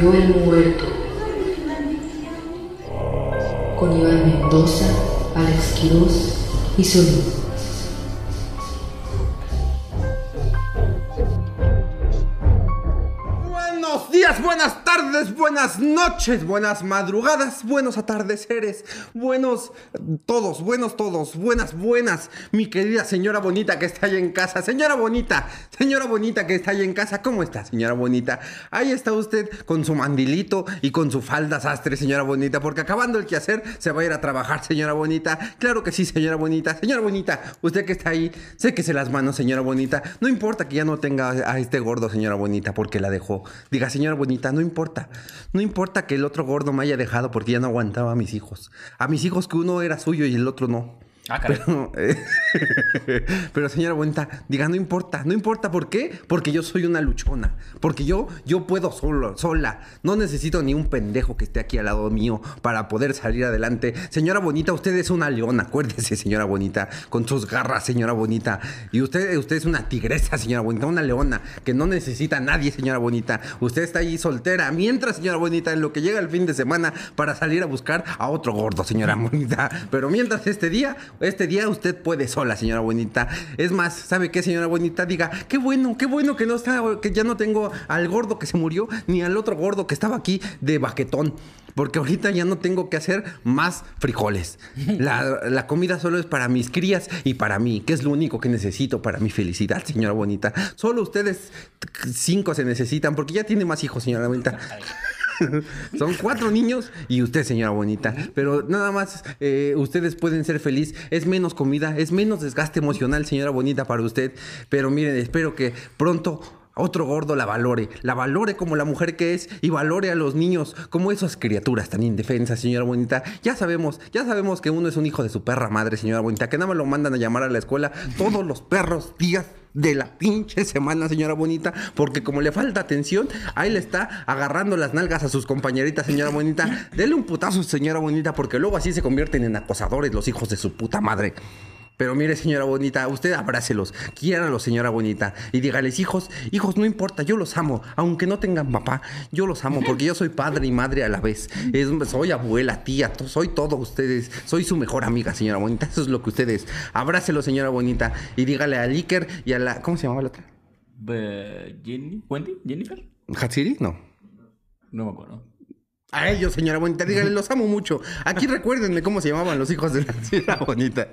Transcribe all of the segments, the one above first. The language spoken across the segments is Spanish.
Subió el muerto. Con Iván Mendoza, Alex Quiroz y Solís. Buenas noches, buenas madrugadas, buenos atardeceres, buenos todos, buenos todos, buenas, buenas, mi querida señora bonita que está ahí en casa, señora bonita, señora bonita que está ahí en casa, ¿cómo está, señora bonita? Ahí está usted con su mandilito y con su falda sastre, señora bonita, porque acabando el quehacer se va a ir a trabajar, señora bonita. Claro que sí, señora bonita, señora bonita, usted que está ahí, séquese las manos, señora bonita. No importa que ya no tenga a este gordo, señora bonita, porque la dejó. Diga, señora bonita, no importa. No importa que el otro gordo me haya dejado porque ya no aguantaba a mis hijos. A mis hijos que uno era suyo y el otro no. Ah. Pero, eh, pero, señora bonita, diga, no importa, no importa, ¿por qué? Porque yo soy una luchona, porque yo, yo puedo solo, sola, no necesito ni un pendejo que esté aquí al lado mío para poder salir adelante. Señora bonita, usted es una leona, acuérdese, señora bonita, con sus garras, señora bonita, y usted, usted es una tigresa, señora bonita, una leona que no necesita a nadie, señora bonita. Usted está ahí soltera, mientras, señora bonita, en lo que llega el fin de semana para salir a buscar a otro gordo, señora bonita. Pero mientras este día, este día usted puede sola, señora bonita. Es más, ¿sabe qué, señora bonita? Diga, qué bueno, qué bueno que no está, que ya no tengo al gordo que se murió, ni al otro gordo que estaba aquí de baquetón. Porque ahorita ya no tengo que hacer más frijoles. La, la, comida solo es para mis crías y para mí, que es lo único que necesito para mi felicidad, señora bonita. Solo ustedes cinco se necesitan, porque ya tiene más hijos, señora bonita. Son cuatro niños y usted, señora bonita. Pero nada más, eh, ustedes pueden ser feliz. Es menos comida, es menos desgaste emocional, señora bonita, para usted. Pero miren, espero que pronto otro gordo la valore, la valore como la mujer que es y valore a los niños como esas criaturas tan indefensas, señora bonita. Ya sabemos, ya sabemos que uno es un hijo de su perra madre, señora bonita, que nada más lo mandan a llamar a la escuela todos los perros días de la pinche semana, señora bonita, porque como le falta atención, ahí le está agarrando las nalgas a sus compañeritas, señora bonita. Dele un putazo, señora bonita, porque luego así se convierten en acosadores los hijos de su puta madre. Pero mire, señora bonita, usted abrácelos, quiéralos, señora bonita, y dígales, hijos, hijos, no importa, yo los amo, aunque no tengan papá, yo los amo, porque yo soy padre y madre a la vez. Es, soy abuela, tía, soy todo ustedes, soy su mejor amiga, señora bonita, eso es lo que ustedes. Abrácelos, señora bonita, y dígale a Iker y a la. ¿Cómo se llamaba la otra? Jenny, ¿Wendy? ¿Jennifer? ¿Hatsiri? No. No me acuerdo. A ellos, señora bonita, díganle, los amo mucho. Aquí recuérdenme cómo se llamaban los hijos de la señora bonita.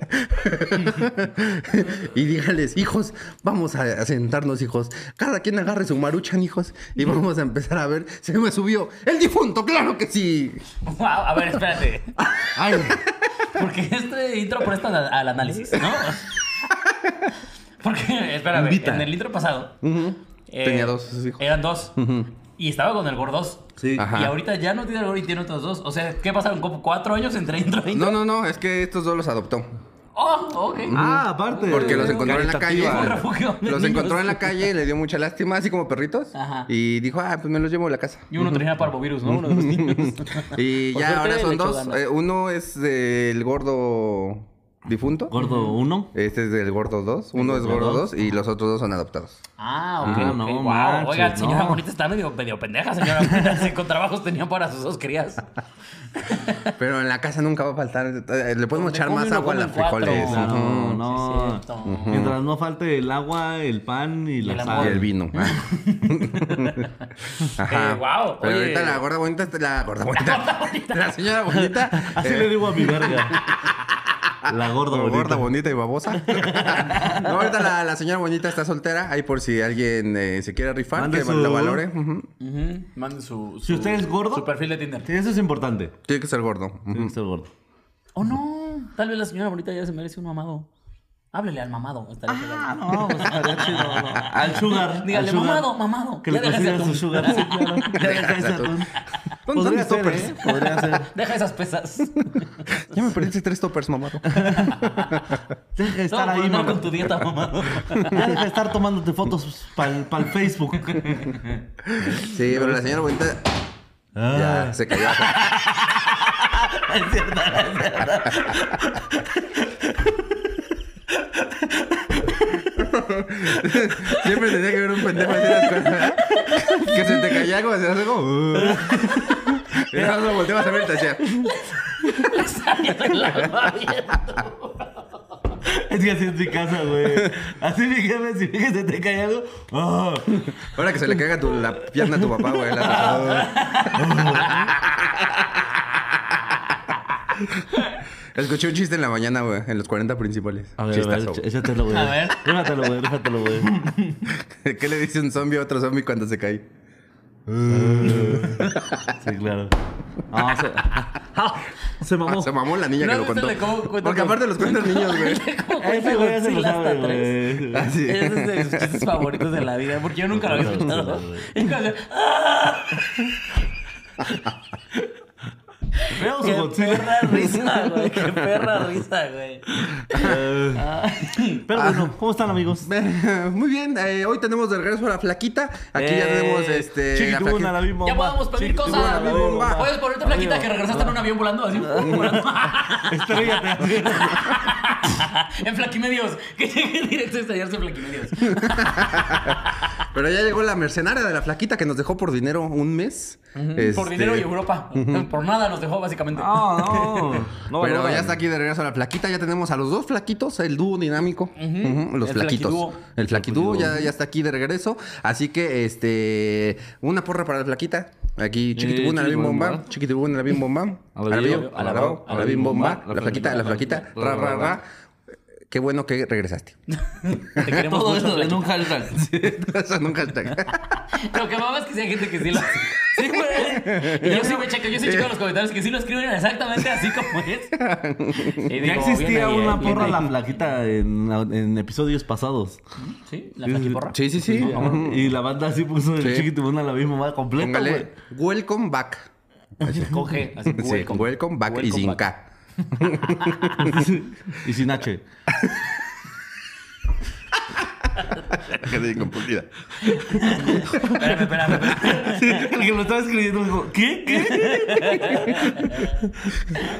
y díganles, hijos, vamos a sentarnos, hijos. Cada quien agarre su maruchan, hijos, y vamos a empezar a ver. Se me subió el difunto, claro que sí. Wow, a ver, espérate. Ay, porque este intro presta al, al análisis, ¿no? Porque, espérame, Invita. en el intro pasado. Uh -huh. eh, Tenía dos hijos. Eran dos. Uh -huh. Y estaba con el gordos. Sí. Ajá. Y ahorita ya no tiene el gordo y tiene otros dos. O sea, ¿qué pasaron? ¿Como cuatro años entre intro e intro? No, no, no, es que estos dos los adoptó. Oh, ok. Ah, aparte. Porque los encontró en la calle. Un refugio de Los niños. encontró en la calle, le dio mucha lástima, así como perritos. Ajá. Y dijo, ah, pues me los llevo a la casa. Y uno tenía parvovirus, ¿no? Uno de los niños. Y Por ya ahora son dos. Eh, uno es del gordo difunto. Gordo uno. Este es del gordo 2. Uno es gordo 2 y los otros dos son adoptados. Ah, ok. Ah, no wow. manches, Oiga, señora no. bonita está medio, medio pendeja, señora bonita. Con trabajos tenía para sus dos crías. Pero en la casa nunca va a faltar. eh, Le podemos echar más agua a cuatro. frijoles. No. Sí, cierto. Mientras no falte el agua, el pan y la el sal. Y el vino. Ajá. Eh, guau, Pero oye. ahorita la gorda bonita la gorda bonita. La señora bonita. Así eh, le digo a mi verga. La gorda bonita. gorda, bonita y babosa. no, ahorita la, la señora bonita está soltera. Ahí por si alguien eh, se quiere rifar, Mande que su- lo valore. Ujú. Ujú. Manden su, Si usted es gordo. Su perfil de Tinder. Sí, eso es importante. Tiene que ser gordo. Tiene que ser gordo. Oh, no. Tal vez la señora bonita ya se merece un mamado. Háblele al mamado. Ah, no, pues estaría chido. no. Al sugar. Dígale, al sugar. mamado, mamado. Que Ya le deja ese consigan su atún. sugar. Sí, claro. Ya deja ese atún. ¿Dónde Podría están ser, mis ¿eh? toppers? Podría ser. Deja esas pesas. Ya me perdiste tres toppers, mamado. Deja de estar no, ahí, no con tu dieta, mamado. Ya deja de estar tomándote fotos para el Facebook. Sí, pero la señora bonita Ah. ya se cayó. es cierto, es cierto. Siempre tenía que ver un pendejo así las cosas. ¿verdad? que se te caía algo, hacías algo. uh. y nada más volteabas a ver y te. Le salía alma viendo. Es que así es mi casa, güey. Así mi jefe, si se te cae algo. ¡ah! Ahora que se le caiga tu- la pierna a tu papá, güey. la- Escuché un chiste en la mañana, güey, en los 40 principales. A ver, a Chistazo, ver, échatelo, güey. A ver. Déjatelo, güey, déjatelo, güey. güey. ¿Qué le dice un zombie a otro zombie cuando se cae? Sí, claro. Se... ¡Ah! Se mamó. Ah, se mamó la niña ¿No que lo contó. Porque aparte los cuentan niños, güey. ¿Cómo Ese güey se lo sabe, tres? güey. Ah, sí. Ese es de sus chistes favoritos de la vida, porque yo nunca lo había escuchado. Y cuando- ¡Ah! ¡Qué Godzilla. perra risa, güey! ¡Qué perra risa, güey! Eh, Pero bueno, ¿cómo están, amigos? Muy bien, eh, hoy tenemos de regreso a la flaquita. Aquí ya Eh, tenemos este. la flaquita. la bimba. Ya podemos pedir cosas. la bimba. Puedes ponerte flaquita que regresaste en un avión volando así. Estrellate. en Flaquimedios. Que llegue directo a estallarse en Flaquimedios. Pero ya llegó la mercenaria de la flaquita que nos dejó por dinero un mes. Por Este, dinero y Europa. Por nada nos dejó, básicamente. No, no. no Pero ya está aquí de regreso a la flaquita. Ya tenemos a los dos flaquitos, el dúo dinámico. Ujú, los El flaquitos. flaquidúo. El flaquidúo ya, ya está aquí de regreso. Así que, este. Una porra para la flaquita. Aquí, chiquitibuna, la bim bomba. chiquitibuna. La bim bomba. A la bio, bio, a la bao, a la bim bomba. La flaquita, la flaquita. Ra, ra, ra. Qué bueno que regresaste. Te queremos Todo mucho, eso en un hashtag. Eso nunca está. Lo que más es que sí hay gente que sí lo hace. Sí, güey. Y yo sí me checo, yo sí checo en los comentarios que sí lo escriben exactamente así como es. Y Ya digo, existía ahí, una eh, porra ahí. la flaquita en, en episodios pasados. Sí, la flaquiporra. Sí, sí, sí. Y la banda así puso el Sí. chiquitibuna la misma completo, güey. Póngale, welcome back. Con G, así, Sí, welcome. welcome back y sin back. K. y sin H. Quedé inconfundida. Espérame, espérame, espérame. El que lo estaba escribiendo dijo, ¿qué?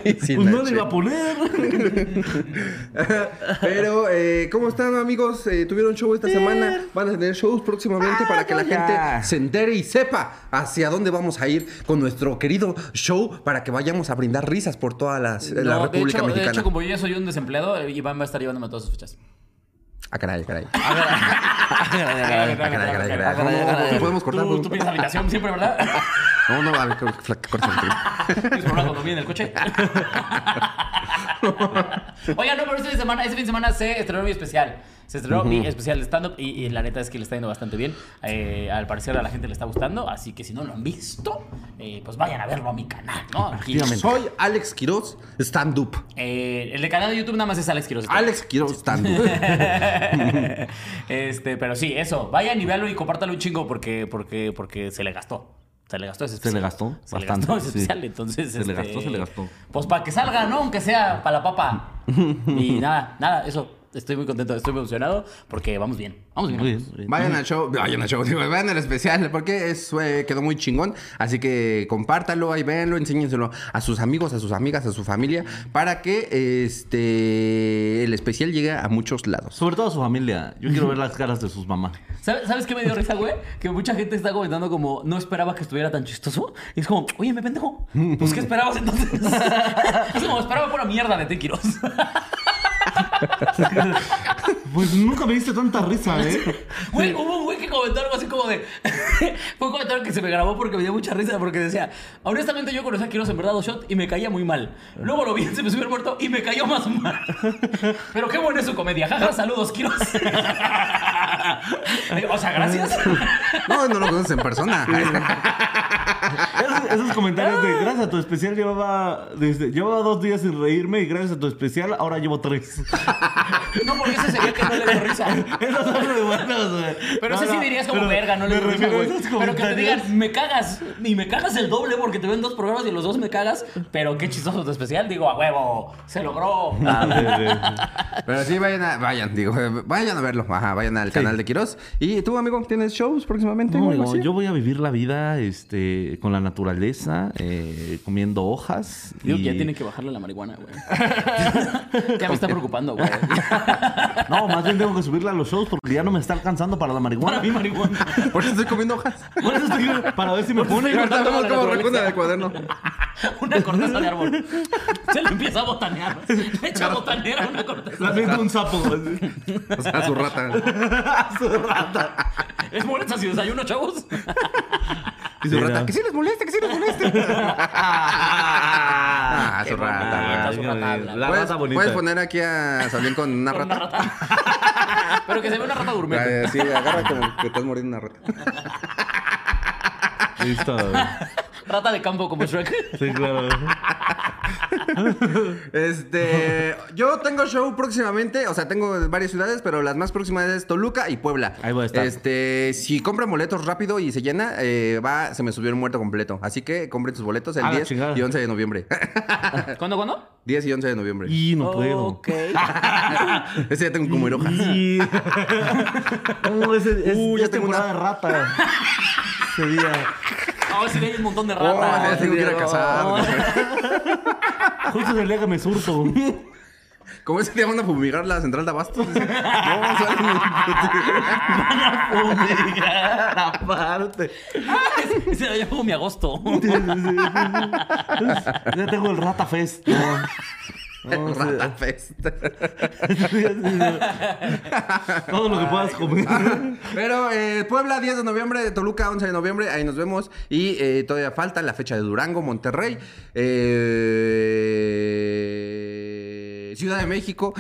¿Qué? Sin Pues no le iba a poner. Pero, eh, ¿cómo están, amigos? Eh, ¿Tuvieron show esta semana? Van a tener shows próximamente para que la ya. gente se entere y sepa hacia dónde vamos a ir con nuestro querido show para que vayamos a brindar risas por toda las- la No, de República hecho, de Mexicana. hecho, como yo ya soy un desempleado, eh, Iván va a estar llevándome todas sus fechas. Ah, caray, caray. Ah, caray, caray, caray. No, no, no, podemos cortar, Tú, tú pides habitación siempre, ¿verdad? No, no, a ver, corta. Tienes problema cuando viene en el coche. Oigan, no, pero este fin de semana, este fin de semana se estrenó mi especial. Se estrenó mi especial de stand-up y, y la neta es que le está yendo bastante bien. Eh, al parecer a la gente le está gustando, así que si no lo han visto, eh, pues vayan a verlo a mi canal, ¿no? Aquí, Soy Alex Quiroz, stand up. eh, el de canal de YouTube nada más es Alex Quiroz. Alex Quiroz, stand up. este, pero sí, eso. Vayan y véanlo y compártalo un chingo porque, porque, porque se le gastó. Se le gastó ese Se le especial. gastó Se le bastante, gastó ese sí. especial, entonces. Se le este, gastó, se le gastó. Pues para que salga, ¿no? Aunque sea para la papa. y nada, nada, eso. Estoy muy contento, estoy muy emocionado porque vamos bien. Vamos bien. Muy bien, muy bien. Vayan al show, vayan al show, digo, vayan al especial, porque es, eh, quedó muy chingón. Así que compártalo, ahí véanlo, enséñenselo a sus amigos, a sus amigas, a su familia, para que este el especial llegue a muchos lados. Sobre todo a su familia. Yo quiero ver las caras de sus mamás. ¿Sabes, ¿Sabes qué me dio risa, güey? Que mucha gente está comentando como no esperaba que estuviera tan chistoso. Y es como, oye, me pendejo. Pues, ¿qué esperabas entonces? es como, esperaba pura mierda de Te Quiroz. Pues nunca me diste tanta risa, ¿eh? Güey, hubo un güey que comentó algo así como de. Fue un comentario que se me grabó porque me dio mucha risa. Porque decía: Honestamente, yo conocí a Quiroz en verdad dos shot y me caía muy mal. Luego lo vi Se me subió el muerto y me cayó más mal. Pero qué buena es su comedia. Jaja, saludos, Quiroz. o sea, gracias. No, no lo conoces en persona. Esos, esos comentarios de gracias a tu especial llevaba, desde, llevaba dos días sin reírme y gracias a tu especial ahora llevo tres. No, porque ese sería que no le dio risa. Esos son muy buenos, güey. Pero No, ese sí dirías como verga, no le dio risa, güey. Pero que te digan, me cagas. Y me cagas el doble porque te ven dos programas y los dos me cagas. Pero qué chistoso tu especial. Digo, a huevo, se logró. Ah, sí, sí. Pero sí, vayan, a, vayan, digo, vayan a verlo. Ajá, vayan al canal de Quiroz. ¿Y tú, amigo, tienes shows próximamente? No, no, yo voy a vivir la vida este, con la naturaleza, eh, comiendo hojas. Digo y- que ya tiene que bajarle la marihuana, güey. ya me está preocupando, güey. No, más bien tengo que subirla a los shows porque ya no me está alcanzando para la marihuana. Para mi marihuana. Por eso estoy comiendo hojas. Por eso estoy- para ver si me pone. Ahorita vemos cómo recuna del cuaderno. Una corteza de árbol. Se le empieza a botanear. Le echa a botanear a una corteza. La neta un sapo. así. O sea, su rata. Su rata. ¿Es molesta si desayuno, chavos? Y su Mira. rata. Que sí les moleste, que sí les moleste. Ah, su Qué bonita, rata. su rata. La ¿Puedes, rata bonita. puedes poner aquí a Sablín con una Con una rata? rata. Pero que se ve una rata. Ah, sí, agarra como que estás muriendo una rata. Listo. Rata de campo como Shrek. Sí, claro. Este, yo tengo show próximamente, o sea, tengo en varias ciudades, pero las más próximas es Toluca y Puebla. Ahí voy a estar. Este, si compran boletos rápido y se llena, eh, va, se me subió el muerto completo. Así que compren sus boletos el Ah, la 10 chingada. y 11 de noviembre. ¿Cuándo, cuándo? 10 y 11 de noviembre. Y no puedo. Ok. Ese ya tengo hojas. Y... No, ese, es, Uh, ya ya tengo temporada de rata. Ese día. No, sí, hay un montón de Oh, ratas. ya tengo que ir a cazar. Justo es el día que me surto. ¿Cómo ese día van a fumigar la central de abastos? No, salen- Fumigar, aparte. Se lo llamo mi agosto. Ya tengo el Rata Fest. No. No, sí. Rata Fest. Todo lo que puedas comer. Pero eh, Puebla, 10 de noviembre, Toluca, 11 de noviembre, ahí nos vemos. Y eh, todavía falta la fecha de Durango, Monterrey, eh, Ciudad de México,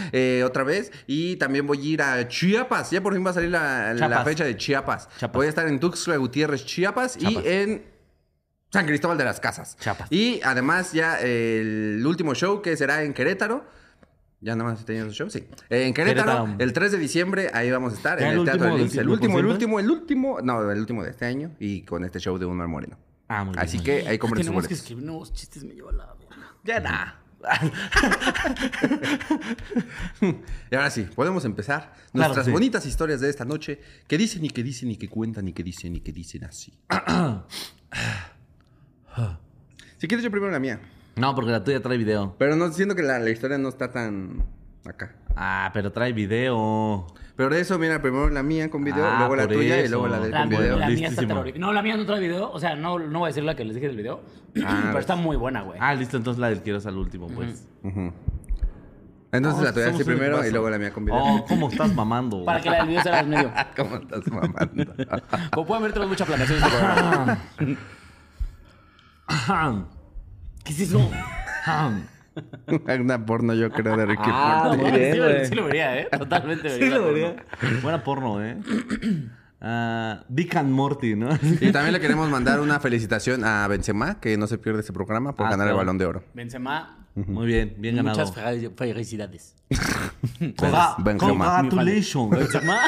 otra vez. Y también voy a ir a Chiapas. Ya por fin va a salir la, fecha de Chiapas. Chiapas. Voy a estar en Tuxtla Gutiérrez, Chiapas, Chiapas. y en San Cristóbal de las Casas. Chiapas. Y además ya el último show que será en Querétaro. Ya nada más tenías un show, sí. Eh, en Querétaro, Querétaro. el 3 de diciembre, ahí vamos a estar, ¿Ya en el el Teatro último del Lince. El último, el último, el último, no, el último de este año y con este show de Un Mar Moreno. Ah, muy bien. Así que ahí compren sus que boletos. escribir nuevos chistes, me lleva la verga. Ya nada. Y ahora sí, podemos empezar Claro, nuestras sí. bonitas historias de esta noche que dicen y que dicen y que cuentan y que dicen y que dicen así. si quieres yo primero la mía. No, porque la tuya trae video. Pero no siento que la, la historia no está tan acá. Ah, pero trae video. Pero de eso, mira, primero la mía con video, Ah, luego la por tuya y eso. luego la de La, con video. la mía está listísimo. terrorífica. No, la mía no trae video. O sea, no, no voy a decir la que les dije del video. Ah, pero está muy buena, güey. Ah, listo, entonces la del quiero al último, pues. Ujú. Entonces Oh, la tuya somos sí un primero y luego la mía con video. Oh, ¿cómo estás mamando? Para que la del video sea al medio. ¿Cómo estás mamando? Como pueden ver, tenemos mucha planeación en este programa. Ahem. ¿Qué es eso? Una porno, yo creo, de Ricky Ah, Martin. muy bien, sí, lo, sí lo vería, ¿eh? Totalmente Sí vería. lo la vería. Buena porno, ¿eh? Ah, Dick and Morty, ¿no? Y también le queremos mandar una felicitación a Benzema, que no se pierde este programa por Ah, ganar el. Balón de Oro. Benzema, Muy bien, bien ganado. muchas fe- felicidades. Benzema. Congratulations. Benzema.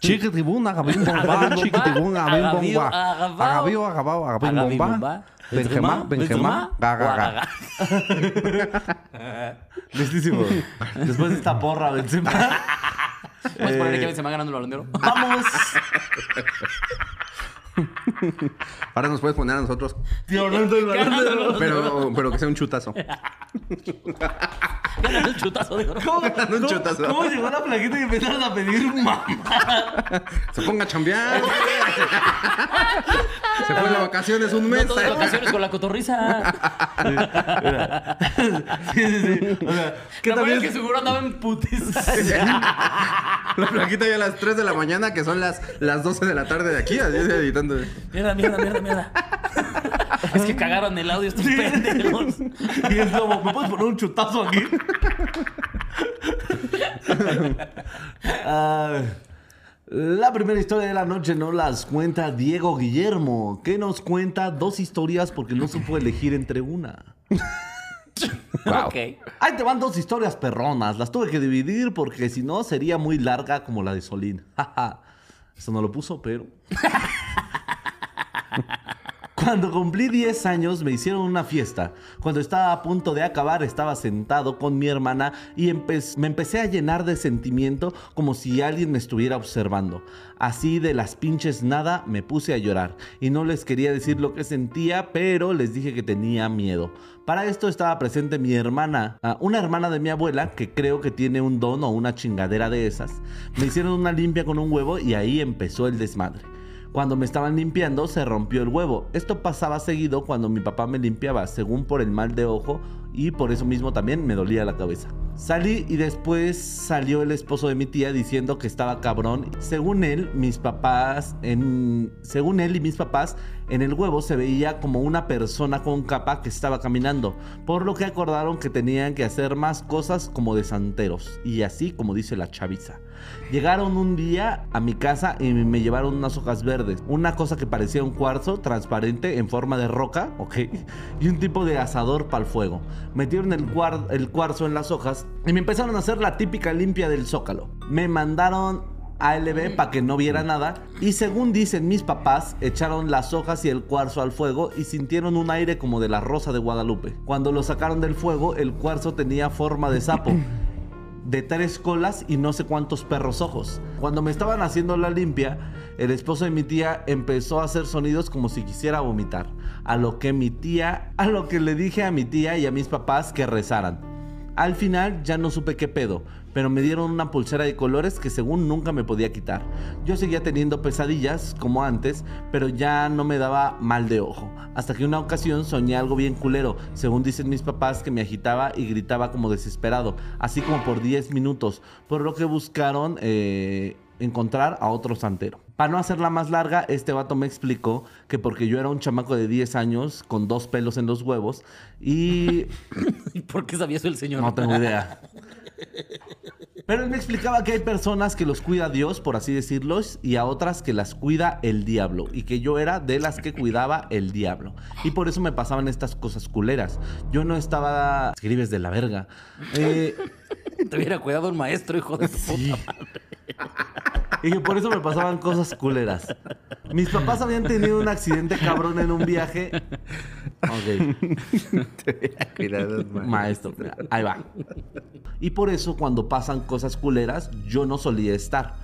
Chiquitibún, agabín bomba, chiquitibún, agabín bomba. Agabío, agabao, agabín bomba. bomba. Benzema, Benzema, gaga. Listísimo. Después de esta porra, Benzema. Puedes poner Eh, que Benzema ganando el oro. Vamos. Ahora nos puedes poner a nosotros, del balón de oro. pero, pero que sea un chutazo. Ganando el chutazo de oro. ¿Cómo, un chutazo. cómo llegó la plaquita y empezaron a pedir mamá? Se ponga a chambear. Se fue de vacaciones un mes. No todas las vacaciones con la cotorriza. Sí, sí, sí. O sea, Que que también también que seguro andaba en putis. La plaquita ya a las 3 de la mañana, que son las, las 12 de la tarde de aquí, así Mierda, mierda, mierda, mierda. Es que cagaron el audio estos pendejos. Y es como, ¿me puedes poner un chutazo aquí? Ah, la primera historia de la noche nos las cuenta Diego Guillermo, que nos cuenta dos historias porque no supo elegir entre una. Ok. Ahí te van dos historias perronas. Las tuve que dividir porque si no sería muy larga como la de Solín. Eso no lo puso, pero. Cuando cumplí 10 años me hicieron una fiesta. Cuando estaba a punto de acabar estaba sentado con mi hermana y me empecé a llenar de sentimiento como si alguien me estuviera observando. Así de las pinches nada me puse a llorar y no les quería decir lo que sentía, pero les dije que tenía miedo. Para esto estaba presente mi hermana, ah, una hermana de mi abuela que creo que tiene un don o una chingadera de esas. Me hicieron una limpia con un huevo y ahí empezó el desmadre. Cuando me estaban limpiando se rompió el huevo. Esto pasaba seguido cuando mi papá me limpiaba, según por el mal de ojo y por eso mismo también me dolía la cabeza. Salí y después salió el esposo de mi tía diciendo que estaba cabrón. Según él, mis papás, según él y mis papás, en el huevo se veía como una persona con capa que estaba caminando, por lo que acordaron que tenían que hacer más cosas como de santeros, y así como dice la chaviza. Llegaron un día a mi casa y me llevaron unas hojas verdes, una cosa que parecía un cuarzo transparente en forma de roca, ok, y un tipo de asador para el fuego. Metieron el, cuar- el cuarzo en las hojas y me empezaron a hacer la típica limpia del zócalo. Me mandaron ALB para que no viera nada y según dicen mis papás echaron las hojas y el cuarzo al fuego y sintieron un aire como de la rosa de Guadalupe. Cuando lo sacaron del fuego el cuarzo tenía forma de sapo de tres colas y no sé cuántos perros ojos. Cuando me estaban haciendo la limpia, el esposo de mi tía empezó a hacer sonidos como si quisiera vomitar. A lo que mi tía, a lo que le dije a mi tía y a mis papás que rezaran. Al final ya no supe qué pedo, pero me dieron una pulsera de colores que según nunca me podía quitar. Yo seguía teniendo pesadillas como antes, pero ya no me daba mal de ojo. Hasta que una ocasión soñé algo bien culero, según dicen mis papás que me agitaba y gritaba como desesperado, así como por 10 minutos, por lo que buscaron eh, encontrar a otro santero. Para no hacerla más larga, este vato me explicó que porque yo era un chamaco de 10 años con dos pelos en los huevos y ¿Y por qué sabía eso el señor? no tengo idea. Pero él me explicaba que hay personas que los cuida Dios, por así decirlo, y a otras que las cuida el diablo. Y que yo era de las que cuidaba el diablo. Y por eso me pasaban estas cosas culeras. Yo no estaba... Escribes de la verga. Eh, Te hubiera cuidado un maestro, hijo de tu Sí. puta madre. Y que por eso me pasaban cosas culeras. Mis papás habían tenido un accidente cabrón en un viaje. Ok. Cuidado, Maestro, mira, ahí va. Y por eso cuando pasan cosas culeras, yo no solía estar.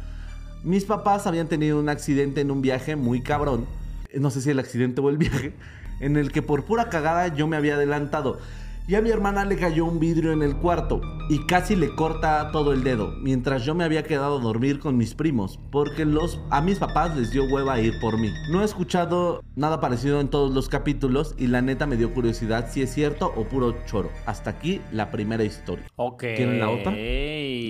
Mis papás habían tenido un accidente en un viaje muy cabrón. No sé si el accidente o el viaje. En el que por pura cagada yo me había adelantado. Y a mi hermana le cayó un vidrio en el cuarto y casi le corta todo el dedo, mientras yo me había quedado a dormir con mis primos, porque los, a mis papás les dio hueva ir por mí. No he escuchado nada parecido en todos los capítulos y la neta me dio curiosidad si es cierto o puro choro. Hasta aquí la primera historia. Ok. ¿Quieren la otra?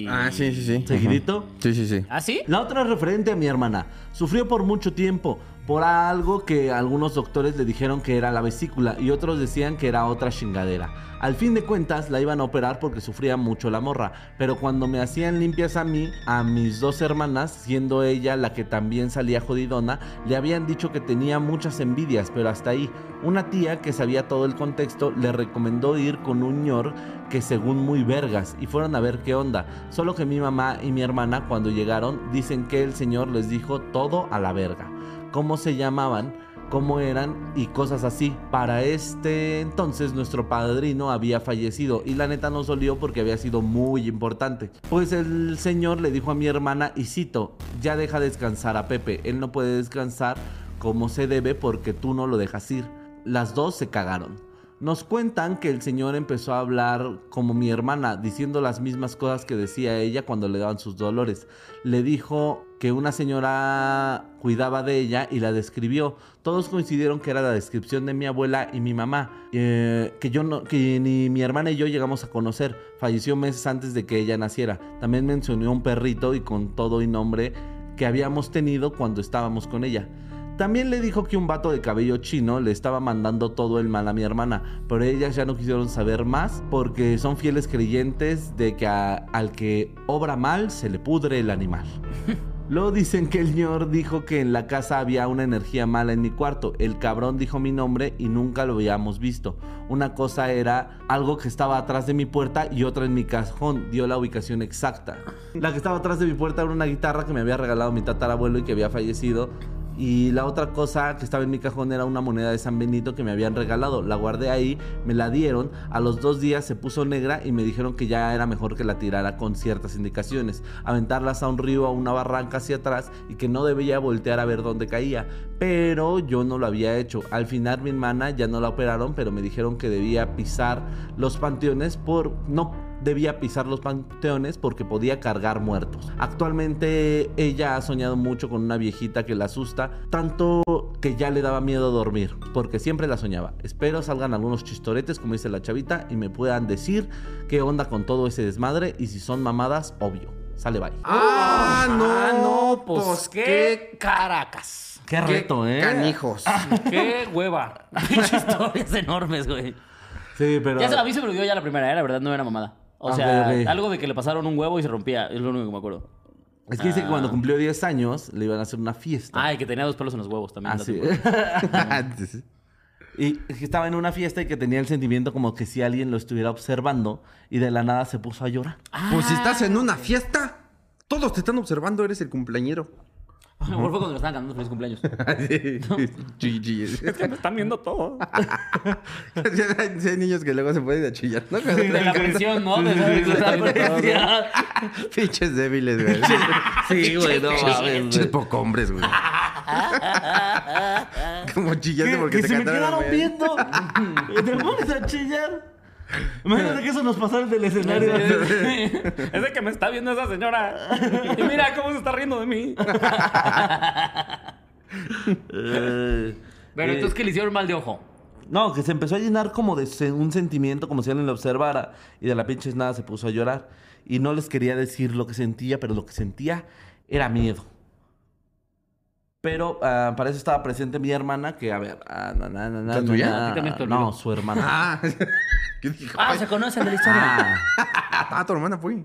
Ah, sí, sí, sí. ¿Seguidito? Sí, sí, sí. ¿Ah, sí? La otra es referente a mi hermana. Sufrió por mucho tiempo por algo que algunos doctores le dijeron que era la vesícula y otros decían que era otra chingadera. Al fin de cuentas la iban a operar porque sufría mucho la morra, pero cuando me hacían limpias a mí, a mis dos hermanas, siendo ella la que también salía jodidona, le habían dicho que tenía muchas envidias, pero hasta ahí. Una tía que sabía todo el contexto le recomendó ir con un ñor que según muy vergas y fueron a ver qué onda. Solo que mi mamá y mi hermana cuando llegaron dicen que el señor les dijo todo a la verga. Cómo se llamaban, cómo eran y cosas así. Para este entonces nuestro padrino había fallecido y la neta nos dolió porque había sido muy importante. Pues el señor le dijo a mi hermana y cito, ya deja descansar a Pepe, él no puede descansar como se debe porque tú no lo dejas ir. Las dos se cagaron. Nos cuentan que el señor empezó a hablar como mi hermana, diciendo las mismas cosas que decía ella cuando le daban sus dolores. Le dijo que una señora cuidaba de ella y la describió. Todos coincidieron que era la descripción de mi abuela y mi mamá, eh, que yo no, que ni mi hermana y yo llegamos a conocer. Falleció meses antes de que ella naciera. También mencionó un perrito y con todo y nombre que habíamos tenido cuando estábamos con ella. También le dijo que un vato de cabello chino le estaba mandando todo el mal a mi hermana, pero ellas ya no quisieron saber más porque son fieles creyentes de que a- al que obra mal se le pudre el animal. Luego dicen que el señor dijo que en la casa había una energía mala en mi cuarto. El cabrón dijo mi nombre y nunca lo habíamos visto. Una cosa era algo que estaba atrás de mi puerta y otra en mi cajón. Dio la ubicación exacta. La que estaba atrás de mi puerta era una guitarra que me había regalado mi tatarabuelo y que había fallecido. Y la otra cosa que estaba en mi cajón era una moneda de San Benito que me habían regalado. La guardé ahí, me la dieron. A los dos días se puso negra y me dijeron que ya era mejor que la tirara con ciertas indicaciones. Aventarlas a un río, a una barranca hacia atrás y que no debía voltear a ver dónde caía. Pero yo no lo había hecho. Al final mi hermana ya no la operaron, pero me dijeron que debía pisar los panteones por no debía pisar los panteones porque podía cargar muertos. Actualmente ella ha soñado mucho con una viejita que la asusta, tanto que ya le daba miedo dormir, porque siempre la soñaba. Espero salgan algunos chistoretes, como dice la chavita, y me puedan decir qué onda con todo ese desmadre y si son mamadas, obvio. Sale bye. Ah, no, Ah, no, pues, pues qué Caracas. Qué reto, ¿eh? Canijos. Qué hueva. Historias enormes, güey. Sí, pero... Ya se la vi, se me ya la primera, ¿eh? la verdad no era mamada. O Ok, sea, algo de que le pasaron un huevo y se rompía, es lo único que me acuerdo. Es que dice que Ah. cuando cumplió 10 años le iban a hacer una fiesta. Ah, y que tenía dos pelos en los huevos también. Ah, sí. y que estaba en una fiesta y que tenía el sentimiento como que si alguien lo estuviera observando y de la nada se puso a llorar. Pues si estás en una fiesta, todos te están observando, eres el cumpleañero. A lo mejor fue cuando le estaban cantando feliz cumpleaños. GG. me están viendo todo. Sí, hay niños que luego se pueden ir a chillar, ¿no? De la presión, ¿no? De que estaba con todo. Pinches débiles, güey. Sí, güey, no mames, Pinches güey. poco hombres, güey. Como chillaste Que, porque que te se me cantaron. quedaron güey. viendo. Y te pones a chillar. Imagínate que eso nos pasara del escenario. Es de que me está viendo esa señora. Y mira cómo se está riendo de mí. Eh, Pero entonces que le hicieron mal de ojo. No, que se empezó a llenar como de un sentimiento, como si alguien lo observara. Y de la pinche nada se puso a llorar. Y no les quería decir lo que sentía, pero lo que sentía era miedo. Pero ah, para eso estaba presente mi hermana, que a ver. ah, na, na, na, na, ¿La tuya? no, su hermana. Ah, ¿qué dijo? Ah, se conocen de la historia. Ah. Ah, tu hermana fue.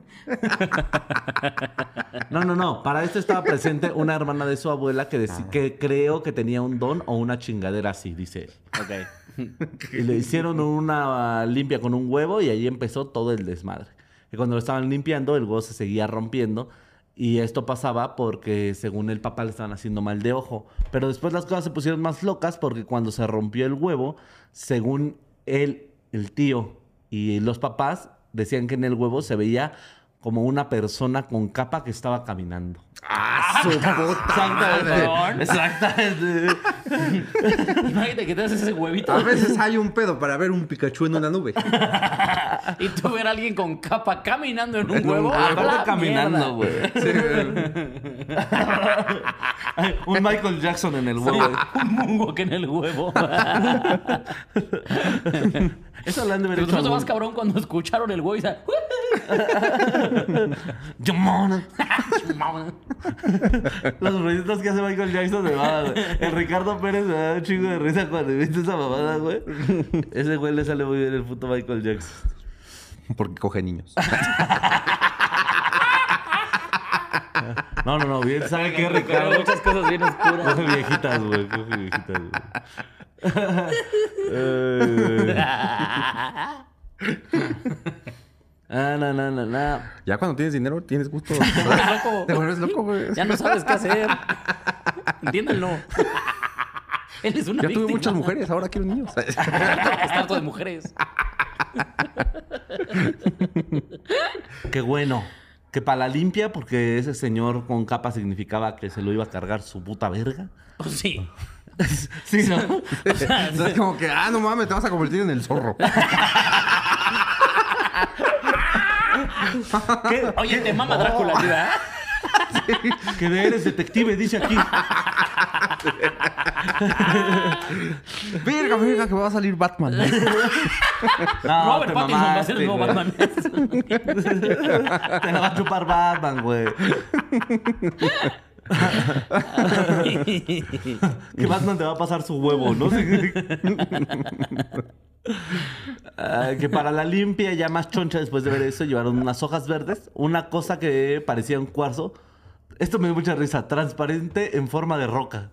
No, no, no. Para esto estaba presente una hermana de su abuela que, deci- que creo que tenía un don o una chingadera así, dice. Y le hicieron una limpia con un huevo y ahí empezó todo el desmadre. Y cuando lo estaban limpiando, el huevo se seguía rompiendo. Y esto pasaba porque según el papá le estaban haciendo mal de ojo. Pero después las cosas se pusieron más locas porque cuando se rompió el huevo, según él, el tío y los papás decían que en el huevo se veía como una persona con capa que estaba caminando. Ah, su puta. Exactamente. Imagínate que te haces ese huevito A veces hay un pedo para ver un Pikachu en una nube. y tú ver a alguien con capa caminando en un En un huevo. huevo. ¡a Aparte la caminando, güey. Ay, Un Michael Jackson en el huevo. Un moonwalk en el huevo. Eso lo han de haber Pero hecho no más cabrón cuando escucharon el huevo y se... Yamona. Los ruiditos que hace Michael Jackson me van, güey. El Ricardo Pérez me da un chingo de risa cuando viste esa mamada, güey. Ese güey le sale muy bien el puto Michael Jackson. Porque coge niños. No, no, no, bien. ¿Sabe qué, Pero Ricardo? muchas cosas bien oscuras. Coge viejitas, güey. Coge viejitas, güey. Eh, Ah, no, no, no, no. Ya cuando tienes dinero, tienes gusto. loco. Te vuelves loco, güey. Ya no sabes qué hacer. Entiéndanlo. Él es una Ya tuve muchas mujeres, ahora quiero niños. Está harto de mujeres. Qué bueno. Que para la limpia, porque ese señor con capa significaba que se lo iba a cargar su puta verga. Pues sí. Sí, ¿no? O sea, Entonces, como que, ah, no mames, te vas a convertir en el zorro. Oye, te mama Drácula, ¿sí, verdad? Que de eres detective, dice aquí. Verga, verga, que va a salir Batman. No, Robert te Pattinson va a ser el nuevo güey. Batman. Te la va a chupar Batman, güey. que Batman te va a pasar su huevo, ¿no? Ah, que para la limpia ya más choncha después de ver eso llevaron unas hojas verdes, una cosa que parecía un cuarzo. Esto me dio mucha risa, transparente en forma de roca.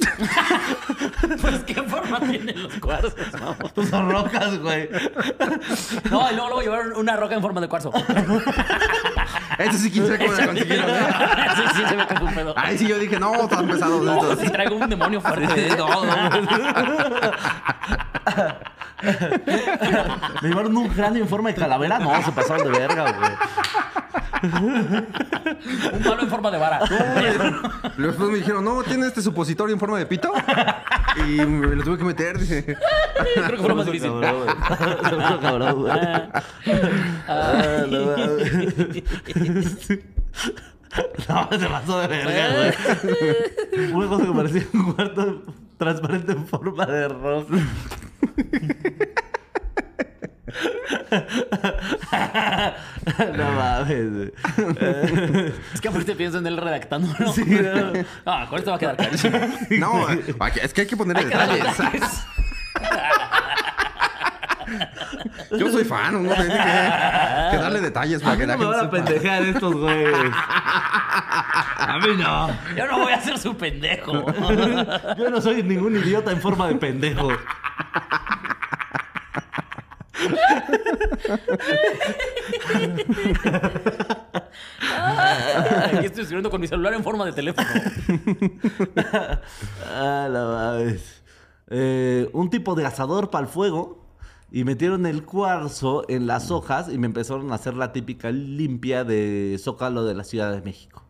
Pues, ¿qué forma tienen los cuarzos? No, Pues son rocas, güey. no y luego, luego llevaron una roca en forma de cuarzo. Ese sí quién sabe cómo la consiguieron, ¿eh? sí, sí, se ve que fue un pedo. Ahí sí yo dije, no, están pesados No, estos. sí traigo un demonio fuerte. No, no. ¿Me llevaron un cráneo en forma de calavera? No, se pasaron de verga, güey. Un palo en forma de vara. Luego Después me dijeron, no, tiene este supositorio en forma de pito. Y me lo tuve que meter, dice. Creo que fue más difícil. Cabrón, güey. Se puso cabrón, güey. No se pasó de verga, güey. Una cosa que parecía un cuarto transparente en forma de rosa. no mames. Es que aparte pienso en él redactando, ¿no? Sí, no. Ah, con esto va a quedar carísimo. No, es que hay que ponerle detalles. detalles. Yo soy fan, uno tiene que, que darle detalles A para mí que no la me gente van a sepa. pendejear estos güeyes. A mí no. Yo no voy a ser su pendejo. Yo no soy ningún idiota en forma de pendejo. Aquí estoy escribiendo con mi celular en forma de teléfono. Ah, la. Eh, un tipo de asador para el fuego y metieron el cuarzo en las hojas y me empezaron a hacer la típica limpia de Zócalo de la Ciudad de México.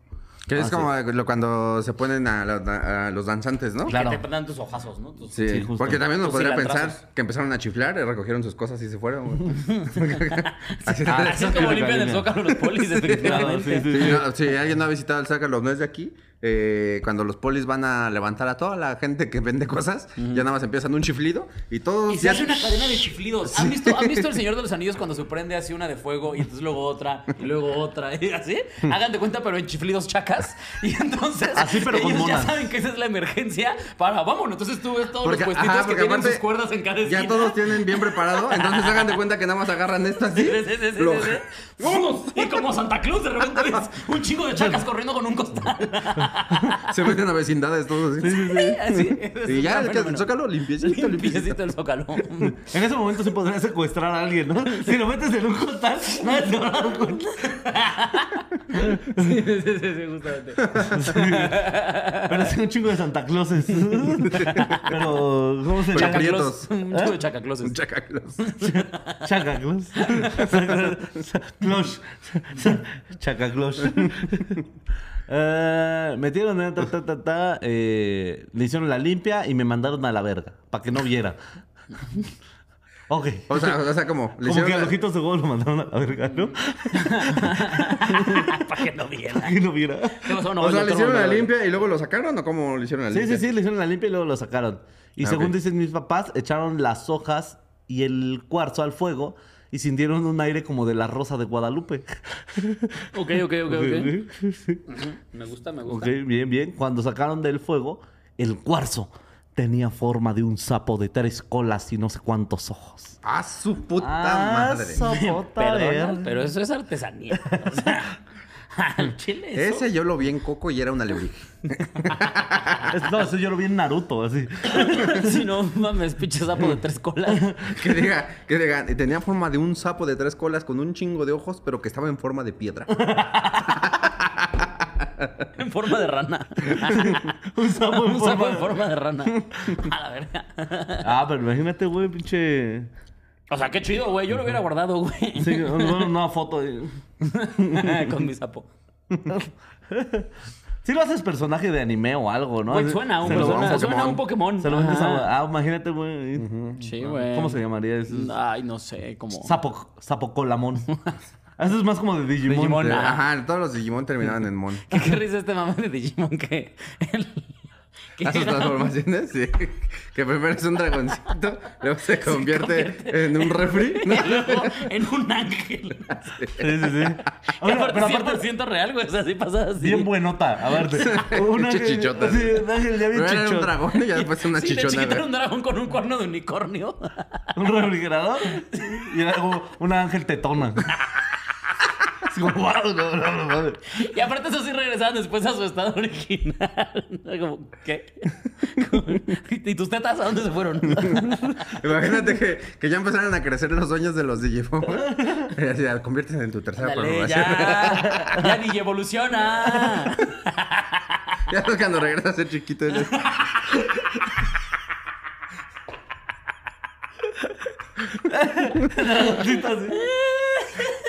Que es Ah, como lo- cuando se ponen a, la- a los danzantes, ¿no? Claro. Que te dan tus hojazos, ¿no? Tus- Sí, Sí, justo. porque también uno podría pensar que empezaron a chiflar, y recogieron sus cosas y se fueron. Así Ah, Así es como limpian el zócalo los polis, definitivamente. sí, sí, Sí, sí. no, si alguien no ha visitado el Zócalo, no es de aquí, eh, cuando los polis van a levantar a toda la gente que vende cosas, ya nada más empiezan un chiflido y todos Y se ya- hace una cadena de chiflidos. ¿Han visto, ¿Han visto El Señor de los Anillos cuando se prende así una de fuego y entonces luego otra y luego otra? Y así. Hagan de cuenta, pero en chiflidos chacas. Y entonces. Así, pero con ellos ya saben que esa es la emergencia para. Vámonos. Entonces tú ves todos Porque- los puestitos ajá, que tienen sus cuerdas en cada Ya esquina. todos tienen bien preparado, entonces hagan de cuenta que nada más agarran esto así. Sí, sí, sí, sí, lo- sí, sí. ¡Vámonos! Y como Santa Claus, de repente ves un chingo de chacas corriendo con un costal. Se meten a vecindades todos así. Así, es Y ya, el fenómeno. Zócalo limpiecito, limpiecito. Limpiecito el zócalo. En ese momento sí podrías secuestrar a alguien, ¿no? Si lo metes en un costal, nadie se va a dar cuenta. Sí, sí, sí, sí, justamente. Pero es un chingo de Santa Clauses. Pero, ¿cómo se llama? prietos. Un chingo de chacacloses. Un chacaclos. Chaca Claus. Eh, metieron en ta, ta, ta, ta, eh, le hicieron la limpia y me mandaron a la verga para que no viera. Ok. O sea, o sea, como le Como que hicieron a la- ojitos de huevo lo mandaron a la verga, ¿no? Para que no viera. Para que no viera. O sea, le hicieron la limpia y luego lo sacaron o cómo le hicieron la Sí, limpia? sí, sí, le hicieron la limpia y luego lo sacaron. Y Ah, según dicen mis papás, echaron las hojas y el cuarzo al fuego y sintieron un aire como de la rosa de Guadalupe. Ok, ok, ok, ok. Me gusta, me Ok, gusta. bien, bien. Cuando sacaron del fuego, el cuarzo tenía forma de un sapo de tres colas y no sé cuántos ojos. ¡A su puta Ah, madre! sopota Perdona, verga. pero eso es artesanía. O sea, chile eso. Ese yo lo vi en Coco y era una alebrije. No, eso yo lo vi en Naruto, así. Si no mames, pinche sapo de tres colas. Que diga, que diga, tenía forma de un sapo de tres colas con un chingo de ojos, pero que estaba en forma de piedra. En forma de rana. Un sapo en Un sapo en forma... forma de rana. A la verga. Ah, pero imagínate, güey, pinche... O sea, qué chido, güey. Yo lo hubiera guardado, güey. Sí, una, una foto. de- Con mi sapo. Si lo haces personaje de anime o algo, ¿no? Güey, suena, un, suena, un suena un Pokémon. Se lo Ajá. a... Ah, imagínate, güey. Sí, güey. ¿Cómo se llamaría eso? Ay, no sé, como... Sapo, sapo colamón. Eso es más como de Digimon. Digimon. Eh. Ajá, todos los Digimon terminaban en Mon. ¿Qué, qué risa este mamá de Digimon que... el- que Las era- transformaciones, sí. Que primero es un dragoncito, luego se convierte en un refri. y luego en un ángel. Sí, sí, sí. Ahora, aparte, pero aparte, 100% real, güey. O sea, así pasa así. bien buenota. A ver, un Pinche ángel, chichota. sí, un ángel ya bien era un dragón y ya después una Sí, de chichona. era un dragón con un cuerno de unicornio. Un refrigerador y luego un ángel tetona. Es como, wow, no, no, no, mames. Y aparte eso sí regresaban después a su estado original. Como, ¿qué? ¿Y tus tetas a dónde se fueron? Imagínate que, que ya empezaron a crecer los sueños de los Digimon. Y así, ah, conviértete en tu tercera Dale, ya. Ya ni evoluciona. Ya es cuando regresas a ser chiquito. así.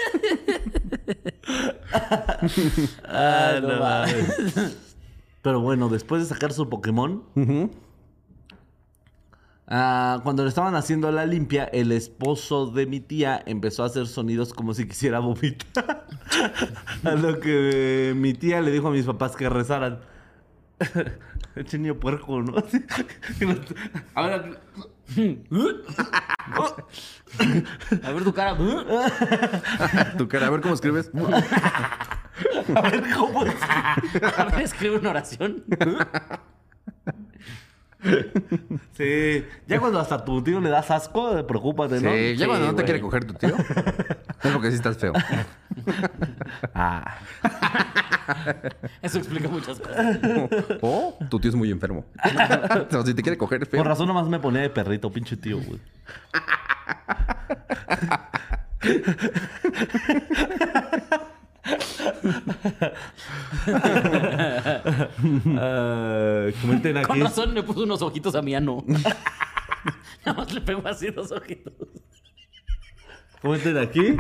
Ah, no mames. Pero bueno, después de sacar su Pokémon, ah, cuando le estaban haciendo la limpia, el esposo de mi tía empezó a hacer sonidos como si quisiera vomitar. a lo que eh, mi tía le dijo a mis papás que rezaran. Eche niño puerco, ¿no? Así. a ver, A ver tu cara. tu cara, a ver cómo escribes. a ver cómo es. A ver, escribe una oración. Sí, ya cuando hasta tu tío le das asco, preocúpate, ¿no? Sí, ya cuando no te güey. quiere coger tu tío. Es porque sí estás feo. Ah. Eso explica muchas cosas. O tu tío es muy enfermo. o si te quiere coger feo. Por razón nomás me ponía de perrito, pinche tío, güey. Ah, comenten aquí. Con razón le puso unos ojitos a mi ano. Nada más le pegó así dos ojitos. Comenten aquí.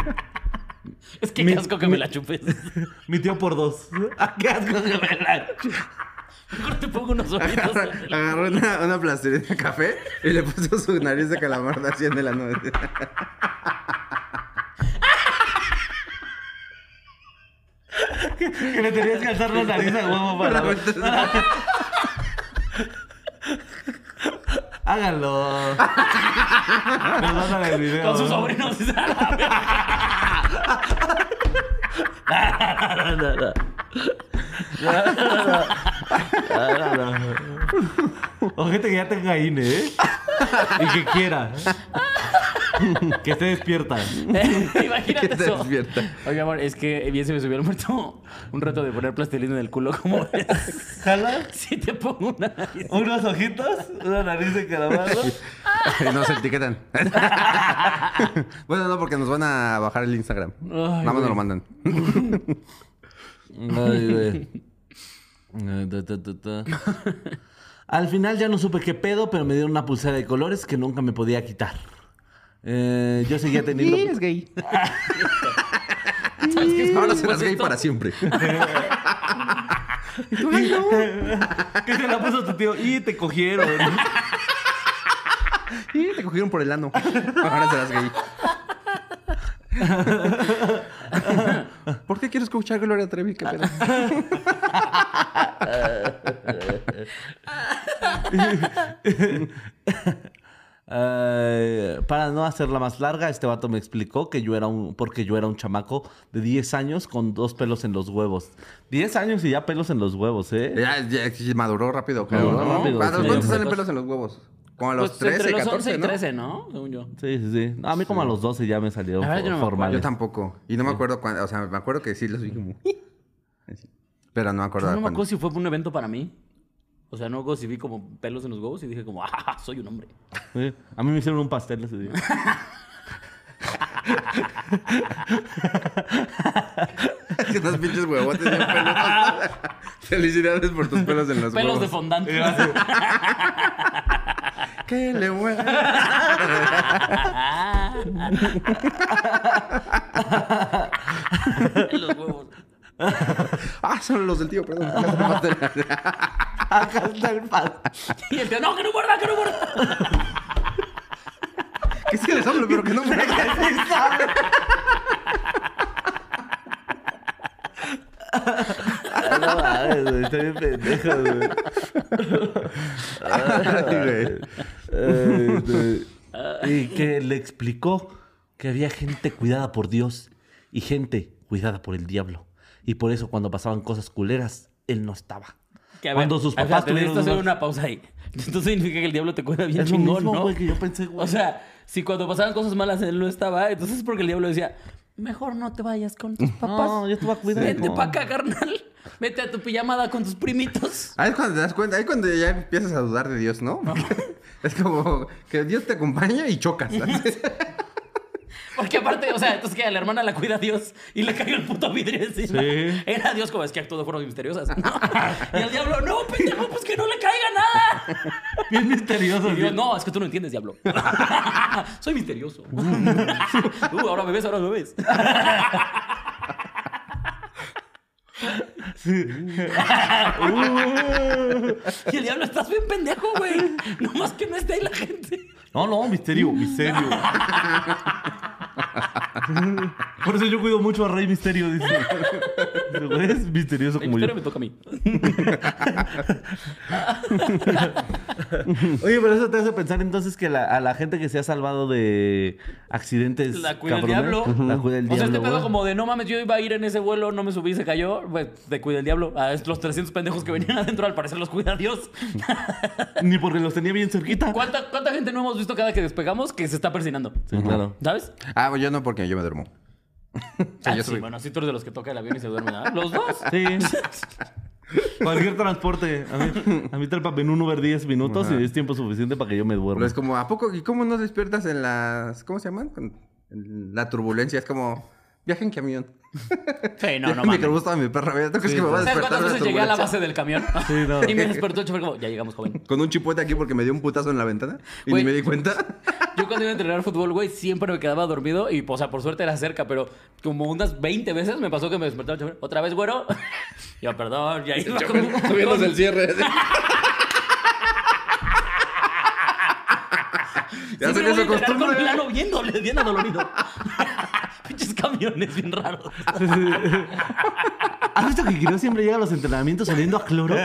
Es que Mi- qué asco que me la chupes. Mi tío por dos. Ah, qué asco que me la Mejor te pongo unos ojitos. Agarró una, una plastilina de café y le puso su nariz de calamardo así en el ano. Que le tenías que alzar la nariz huevo para ver. Háganlo. Nos mandan el video. Con sus sobrinos. O gente que ya tenga INE, ¿eh? Y que quiera. Que esté despierta. Imagínate Que te eso. despierta. Oye, amor, es que bien se me subió el muerto un reto de poner plastilina en el culo. ¿Cómo ves? Jala Si te pongo una nariz. unos ojitos, una nariz de calamardo. Y no se etiquetan. bueno, no, porque nos van a bajar el Instagram. Nada más nos lo mandan. Ay, güey. Eh. Al final ya no supe qué pedo, pero me dieron una pulsera de colores que nunca me podía quitar. Eh, yo seguía teniendo. es gay. ¿Sabes qué es Ahora serás gay para siempre. ¿Qué se la puso tu tío? Y te cogieron. Y te cogieron por el ano. Ahora serás gay. ¿Por qué quieres escuchar Gloria Trevi? ¿Qué pedo? Eh, para no hacerla más larga, este vato me explicó que yo era un, porque yo era un chamaco de 10 años con dos pelos en los huevos. 10 años y ya pelos en los huevos, ¿eh? Ya, ya maduró rápido, creo. Maduró ¿no? rápido, ¿A los sí. cuántos salen pelos en los huevos? Como a los Pues 13, entre los 14, 11 y ¿no? 13, ¿no? Según yo. Sí, sí, sí. No, a mí como a los 12 ya me La verdad, yo no me acuerdo. formales. Yo tampoco. Y no me acuerdo cuándo. O sea, me acuerdo que sí los vi como. así. Pero no me acuerdo Yo no de me acuerdo si fue un evento para mí. O sea, no me acuerdo si vi como pelos en los huevos y dije como, ¡ah, soy un hombre! Sí. A mí me hicieron un pastel ese día. Es que estos pinches huevotes bien peludos. Felicidades por tus pelos en los Pelos de fondante. ¿Qué le voy a- los huevos. Ah, son los del tío, perdón. Acá está el pastel. Y el tío, ¡no, que no muerda, que no muerda! que sí les hablo, pero que no me No mames, güey, Estoy bien pendejo, güey. Ay, güey. Ay, güey. Y que le explicó que había gente cuidada por Dios y gente cuidada por el diablo. Y por eso cuando pasaban cosas culeras, él no estaba. Que, a Cuando ver, sus o sea, papás tuvieron hacer unos- una pausa ahí. Esto significa que el diablo te cuida bien Es lo chingón, mismo, ¿no? güey, que yo pensé, güey. O sea, si cuando pasaban cosas malas él no estaba, entonces es porque el diablo decía, mejor no te vayas con tus papás. No, yo te voy a cuidar. Vete No. pa' acá, carnal. Vete a tu pijamada con tus primitos. Ahí es cuando te das cuenta, ahí es cuando ya empiezas a dudar de Dios, ¿no? es como que Dios te acompaña y chocas. ¿sabes? Porque aparte, o sea, entonces que a la hermana la cuida Dios y le cayó el puto vidrio encima. Sí. Era Dios como es que actúa de formas misteriosas. ¿no? Y al diablo, no, pendejo, pues que no le caiga nada. Bien misterioso. Y Dios, sí. no, es que tú no entiendes, diablo. Soy misterioso. uh, ahora me ves, ahora me ves. y el diablo, estás bien pendejo, güey. No más que no esté ahí la gente. No, no, misterio, misterio. Por eso yo cuido mucho a Rey Misterio, dice. Dice, güey, Es misterioso El como yo. misterio me toca a mí. Oye, pero eso te hace pensar entonces que la- a la gente que se ha salvado de accidentes. La cuida el cabrones, diablo. La cuida el O sea, este pedo güey. como de no mames, yo iba a ir en ese vuelo, no me subí, se cayó. Pues te cuida el diablo. A los 300 pendejos que venían adentro, al parecer los cuida Dios. Ni porque los tenía bien cerquita. ¿Cuánta, ¿Cuánta gente no hemos visto cada que despegamos que se está persinando? Sí, claro. ¿Sabes? ah, pues yo no, porque yo me duermo. Ah, yo sí, soy- bueno, si tú eres de los que toca el avión y se duermen, ¿verdad? Los dos. Sí. Cualquier transporte. A mí, a mí trepa en un Uber 10 minutos y es tiempo suficiente para que yo me duerma. Pero es como, ¿a poco? ¿Y cómo no despiertas en las. ¿Cómo se llaman? Con- en la turbulencia. Es como, viaja en camión. Sí, no, no mi mames. microbús toda mi perra. ¿Tú crees que me va a ¿Sabes despertar cuántas veces llegué a la base del camión? Sí, no. Y me despertó el chofer como, ya llegamos, joven. Con un chipote aquí porque me dio un putazo en la ventana. Y Güey. ni me di cuenta. Yo cuando iba a entrenar fútbol, güey, siempre me quedaba dormido y, o sea, por suerte era cerca, pero como unas 20 veces me pasó que me despertó el chofer. ¿Otra vez, güero? Yo, perdón, ya iba con- Subiéndose el cierre. ya Siempre se voy a hizo entrenar con plano viéndole, bien adolorido. Pinches camiones bien raros. ¿Has visto que Quirós siempre llega a los entrenamientos oliendo a cloro?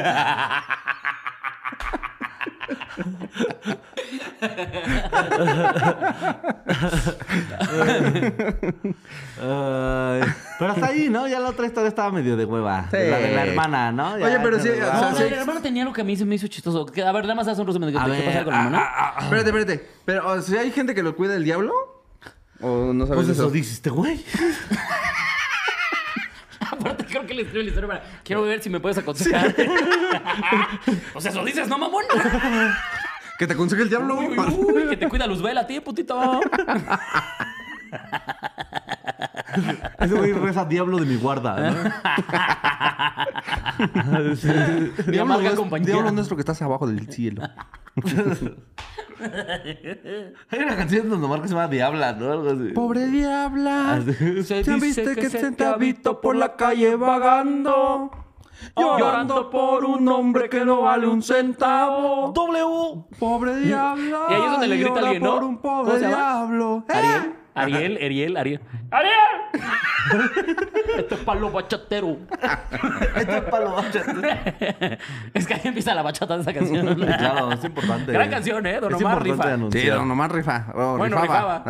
Ay, pero hasta ahí, ¿no? Ya la otra historia estaba medio de hueva. Sí. La de la hermana, ¿no? Ya Oye, pero sí, o sea, no, sí. el hermano tenía algo que a mí se me hizo chistoso. A ver, nada más haz un resumen de, qué pasa con la ah, hermana. ah, ah. Espérate, espérate. Pero, o sea, ¿hay gente que lo cuida el diablo? ¿O no sabes Pues eso eso? dice este güey. Aparte, creo que le escribe la historia para. Quiero ver si me puedes aconsejar. o sea, eso dices, ¿no, mamón? ¿Que te aconseje el diablo? Uy, uy, uy, que te cuida Luzbel a ti, putito. Ese güey reza diablo de mi guarda, ¿no? Nuestro- compañía. diablo nuestro que estás abajo del cielo. Hay una canción donde que se llama Diabla, ¿no? Algo así. Pobre diabla. Así. Se ¿Ya viste que se se te ha visto por la calle vagando? Llorando por un hombre que no vale un centavo. W. Pobre diabla. Y ahí es donde le grita alguien, ¿no? por un ¿Cómo pobre se llama? diablo. ¡Eh! Ariel, Ariel, Ariel, Ariel. ¡Ariel! este es palo bachatero. Esto es para los es que ahí empieza la bachata de esa canción. Claro, es importante. Gran canción, ¿eh? Don Omar rifa. anunciar. Sí, no, nomás rifa. Oh, Bueno, rifaba.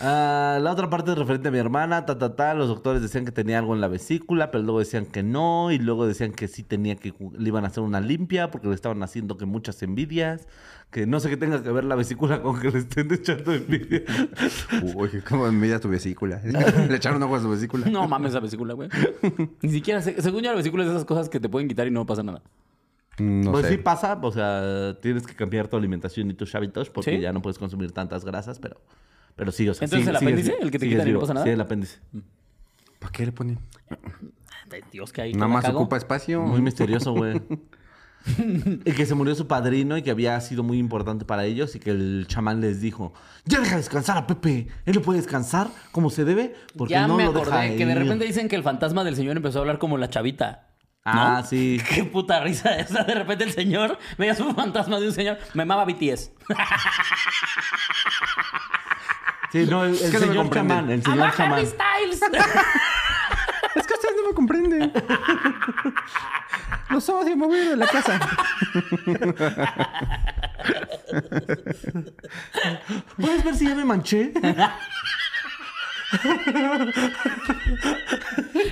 Ah, la otra parte es referente a mi hermana, ta, ta, ta. Los doctores decían que tenía algo en la vesícula, pero luego decían que no. Y luego decían que sí tenía que le iban a hacer una limpia porque le estaban haciendo que muchas envidias. Que no sé qué tenga que ver la vesícula con que le estén echando envidia. Uy, cómo envidia tu vesícula. Le echaron agua a su vesícula. No mames esa vesícula, güey. Ni siquiera, según yo, la vesícula es de esas cosas que te pueden quitar y no pasa nada. Mm, No pues sé. sí pasa, o sea, tienes que cambiar tu alimentación y tus hábitos porque ¿Sí? ya no puedes consumir tantas grasas, pero, pero sí, o sea, Entonces, sí- ¿el apéndice? sigue- ¿El que te quitan y no pasa nada? Sí, el apéndice. ¿Para qué le ponen? Dios, que ahí. Nada la más cago. ocupa espacio. Muy misterioso, güey. y que se murió su padrino y que había sido muy importante para ellos y que el chamán les dijo, ya deja descansar a Pepe, él no puede descansar como se debe porque Ya no me lo deja acordé que de ir". repente dicen que el fantasma del señor empezó a hablar como la chavita. Ah, ¿no? sí. Qué puta risa esa. De repente el señor veía su fantasma de un señor. Me mama BTS. Sí, no, el, el señor chamán, el señor ¡Ama chamán. Styles! No me comprenden. Los odio, me voy a ir de la casa. ¿Puedes ver si ya me manché?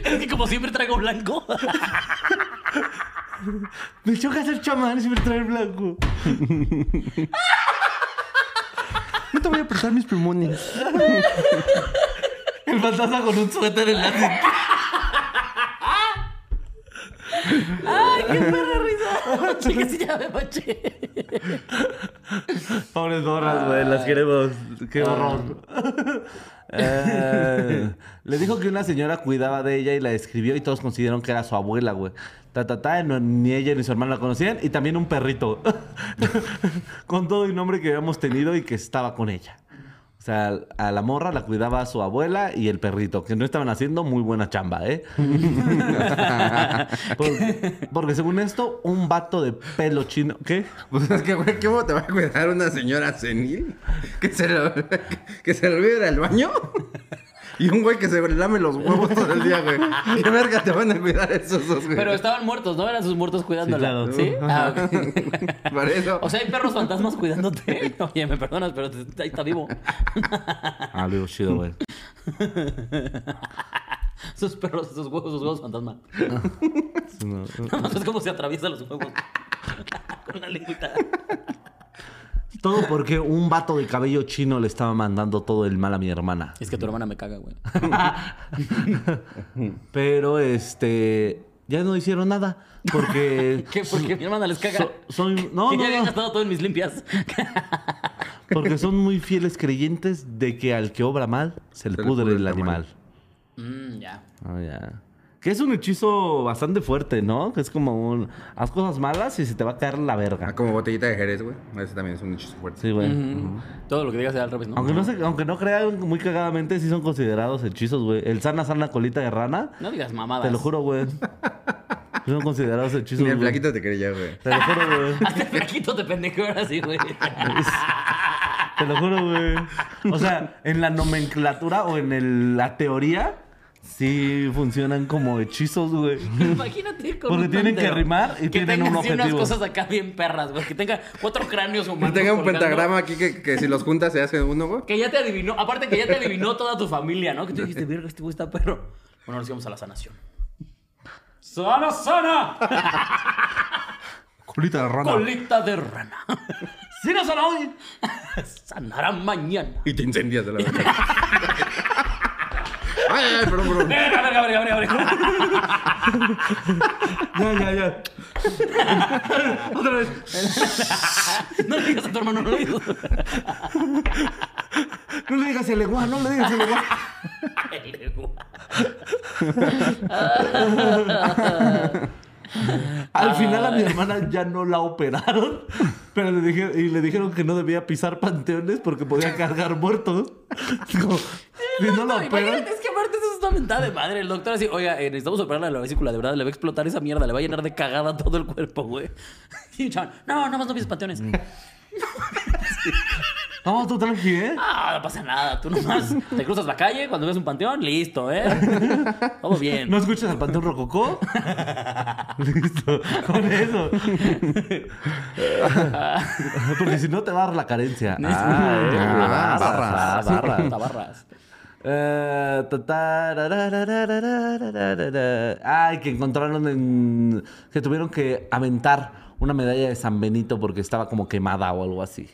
es que como siempre traigo blanco. Me choca ser chamán y siempre traer blanco. te voy a prestar mis plumones. El fantasma con un suéter en la cintura. ¡Ay, qué perra risa! Chica, sí, ya me. Pobres morras, güey, las queremos. Qué horror. Eh, le dijo que una señora cuidaba de ella y la describió y todos consideraron que era su abuela, güey. Ta, ta, ta, no- ni ella ni su hermana la conocían y también un perrito. con todo el nombre que habíamos tenido y que estaba con ella. O sea, a la morra la cuidaba su abuela y el perrito, que no estaban haciendo muy buena chamba, ¿eh? Por- porque según esto, un vato de pelo chino... ¿Qué? Pues es que, güey, ¿cómo te va a cuidar una señora senil? Que se lo, que se ir al baño. Y un güey que se lame los huevos todo el día, güey. ¿Qué verga te van a cuidar esos dos, güey? Pero estaban muertos, ¿no? Eran sus muertos cuidándola. claro. ¿Sí? Ah, ok. Por eso. O sea, hay perros fantasmas cuidándote. Oye, me perdonas, pero ahí está vivo. Ah, digo chido, güey. Esos perros, esos huevos, esos huevos fantasma. No, Nada más es como se atraviesa los huevos. Con la lengüita. Todo porque un vato de cabello chino le estaba mandando todo el mal a mi hermana. Es que tu hermana me caga, güey. Pero este. Ya no hicieron nada. Porque. ¿Qué? Porque mi hermana les caga. so- soy. No, que no, ya habían no. gastado todo en mis limpias. Porque son muy fieles creyentes de que al que obra mal se le Se le pudre pudre el el animal. Mm, ya. Ah, ya. Que es un hechizo bastante fuerte, ¿no? Que es como un. Haz cosas malas y se te va a caer la Ah, verga. como botellita de Jerez, güey. Ese también es un hechizo fuerte. Sí, güey. Mm, Todo lo que digas sea al revés, ¿no? Aunque no, se, aunque no crean muy cagadamente, sí son considerados hechizos, güey. El sana sana colita de rana, No digas mamadas. te lo juro, güey. Son considerados hechizos. Ni el flaquito te quería, güey. Te lo juro, güey. Hazte flaquito de pendejo ahora sí, güey. Te lo juro, güey. O sea, en la nomenclatura o en el- la teoría, sí funcionan como hechizos, güey. Imagínate con Porque un tienen que rimar y que tienen un así unas objetivo. cosas acá bien perras, güey. Que tenga cuatro cráneos Que humanos. tenga un colgando. pentagrama aquí que, que si los juntas se hace uno, güey. Que ya te adivinó. Aparte que ya te adivinó toda tu familia, ¿no? Que tú dijiste, verga, este güey está perro. Bueno, nos íbamos a la sanación. ¡Sana, sana! Colita de rana. Colita de rana. ¡Sí no sana hoy! Sanará mañana. Y te incendias de la verdad. Ay, ay, perdón, perdón. Verga, verga, verga, verga, verga. Ya, ya, ya. Otra vez. No le digas a tu hermano, no le digas. No le digas el legua, no le digas el legua. Al final a mi hermana ya no la operaron, pero le dije, y le dijeron que no debía pisar panteones porque podía cargar muertos. Como, si no la operan, es que aparte eso es una mentada de madre. El doctor así, oiga, eh, necesitamos operarle la vesícula, de verdad, le va a explotar esa mierda, le va a llenar de cagada todo el cuerpo, güey. Y chaval, no, nada más no pises panteones. no, tú tranqui, ¿eh? Ah, no pasa nada, tú nomás te cruzas la calle, cuando ves un panteón, listo, ¿eh? Todo bien. ¿No escuchas al panteón rococó? Listo, con eso. Porque si no te va a dar la carencia. Ah, Ah, barras, barras. ah, barras. Ay, que encontraron en. que tuvieron que aventar una medalla de San Benito porque estaba como quemada o algo así.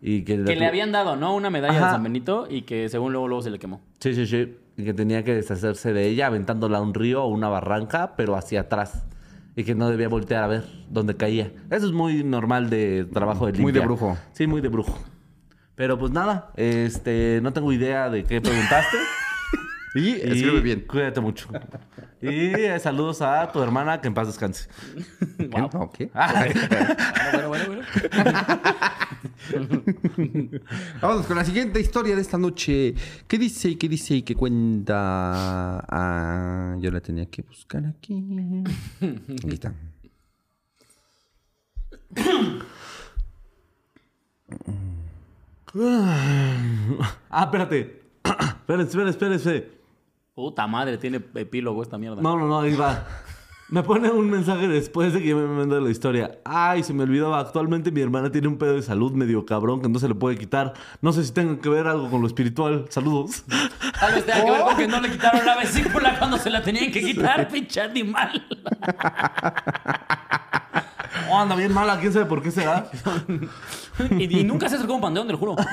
Y que, le habían dado, ¿no? Una medalla de San Benito y que según luego, luego se le quemó. Sí, sí, sí. Y que tenía que deshacerse de ella aventándola a un río o una barranca, pero hacia atrás. Y que no debía voltear a ver dónde caía. Eso es muy normal de trabajo de limpia. Muy de brujo. Sí, muy de brujo. Pero pues nada, este, no tengo idea de qué preguntaste. Y escribe bien. Cuídate mucho. Y eh, saludos a tu hermana, que en paz descanse. Wow. No, ¿qué? Bueno, bueno, bueno, bueno. Vamos con la siguiente historia de esta noche. ¿Qué dice y qué dice y qué cuenta? Ah, yo la tenía que buscar aquí. Aquí está. Ah, espérate. espérate, espérate, espérate. Puta madre, tiene epílogo esta mierda. No, no, no, ahí va. Me pone un mensaje después de que yo me mandó la historia. Ay, se me olvidaba. Actualmente mi hermana tiene un pedo de salud medio cabrón que no se le puede quitar. No sé si tenga que ver algo con lo espiritual. Saludos. Tal vez tenga que ver con que no le quitaron la vesícula cuando se la tenían que quitar, pinche animal. Oh, anda bien mala. ¿Quién sabe por qué será? Y, y nunca se acercó a un panteón, te lo juro.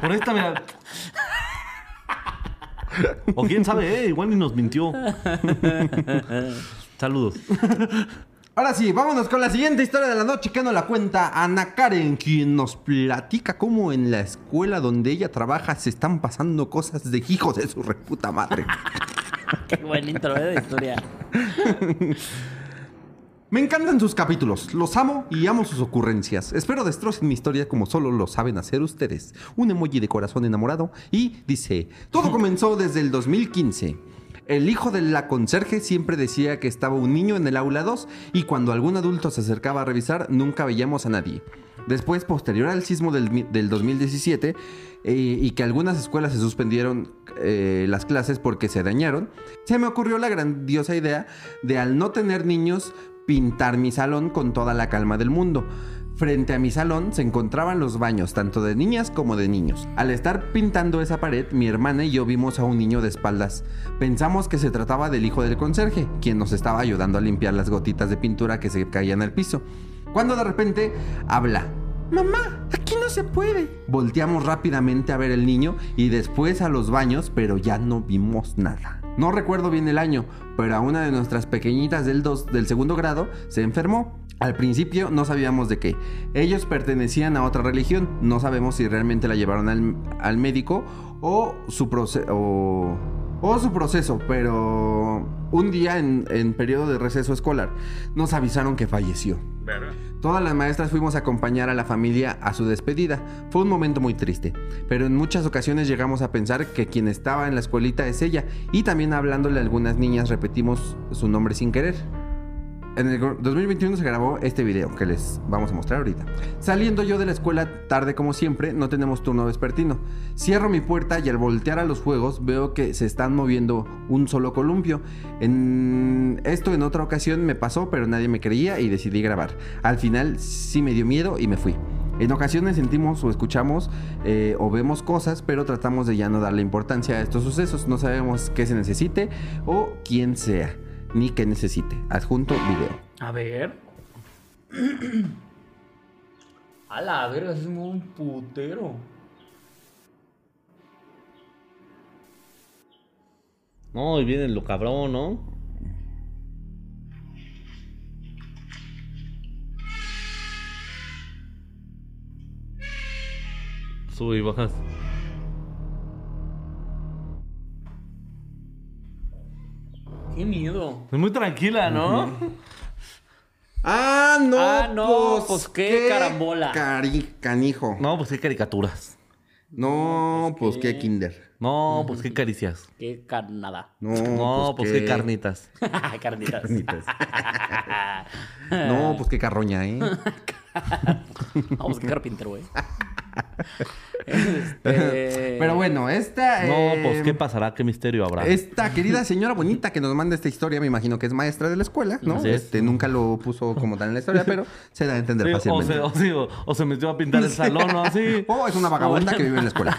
Por esta, mira. O quién sabe, eh, igual ni nos mintió. Saludos. Ahora sí, vámonos con la siguiente historia de la noche que nos la cuenta Ana Karen, quien nos platica cómo en la escuela donde ella trabaja se están pasando cosas de hijos de su reputa madre. Qué buen intro ¿eh? de historia. Me encantan sus capítulos, los amo y amo sus ocurrencias. Espero destrocen mi historia como solo lo saben hacer ustedes. Un emoji de corazón enamorado y dice, todo comenzó desde el 2015. El hijo de la conserje siempre decía que estaba un niño en el aula 2 y cuando algún adulto se acercaba a revisar nunca veíamos a nadie. Después, posterior al sismo del, mi- del 2017 eh, y que algunas escuelas se suspendieron eh, las clases porque se dañaron, se me ocurrió la grandiosa idea de al no tener niños, pintar mi salón con toda la calma del mundo. Frente a mi salón se encontraban los baños, tanto de niñas como de niños. Al estar pintando esa pared, mi hermana y yo vimos a un niño de espaldas. Pensamos que se trataba del hijo del conserje, quien nos estaba ayudando a limpiar las gotitas de pintura que se caían al piso. Cuando de repente habla. Mamá, aquí no se puede. Volteamos rápidamente a ver el niño y después a los baños, pero ya no vimos nada. No recuerdo bien el año, pero a una de nuestras pequeñitas del, dos- del segundo grado se enfermó. Al principio no sabíamos de qué. Ellos pertenecían a otra religión. No sabemos si realmente la llevaron al, al médico o su, proce- o, su proceso, pero un día en, en periodo de receso escolar nos avisaron que falleció. Todas las maestras fuimos a acompañar a la familia a su despedida. Fue un momento muy triste, pero en muchas ocasiones llegamos a pensar que quien estaba en la escuelita es ella y también hablándole a algunas niñas repetimos su nombre sin querer. En el 2021 se grabó este video que les vamos a mostrar ahorita. Saliendo yo de la escuela tarde como siempre, no tenemos turno vespertino. Cierro mi puerta y al voltear a los juegos veo que se están moviendo un solo columpio. En... Esto en otra ocasión me pasó, pero nadie me creía y decidí grabar. Al final sí me dio miedo y me fui. En ocasiones sentimos o escuchamos eh, o vemos cosas, pero tratamos de ya no darle importancia a estos sucesos. No sabemos qué se necesite o quién sea, ni qué necesite. Adjunto video. A ver. A la verga, es un putero. No, y viene lo cabrón, ¿no? Sube y bajas. Qué miedo. Es muy tranquila, ¿no? Ah, no. Ah, no, pues, qué carambola. cari- canijo. No, pues qué caricaturas. No, pues qué kinder. No, pues qué caricias. Qué carnada. No, No, pues qué carnitas. Carnitas. Carnitas. No, pues qué carroña, ¿eh? Vamos, qué carpintero, güey. Este... Pero bueno, esta. No, eh, pues qué pasará, qué misterio habrá. Esta querida señora bonita que nos manda esta historia, me imagino que es maestra de la escuela, ¿no? Así es. Este nunca lo puso como tal en la historia, pero se da a entender Sí, o, fácilmente. se, o, sí, o- o se metió a pintar el salón o así. Oh, es una vagabunda que vive en la escuela.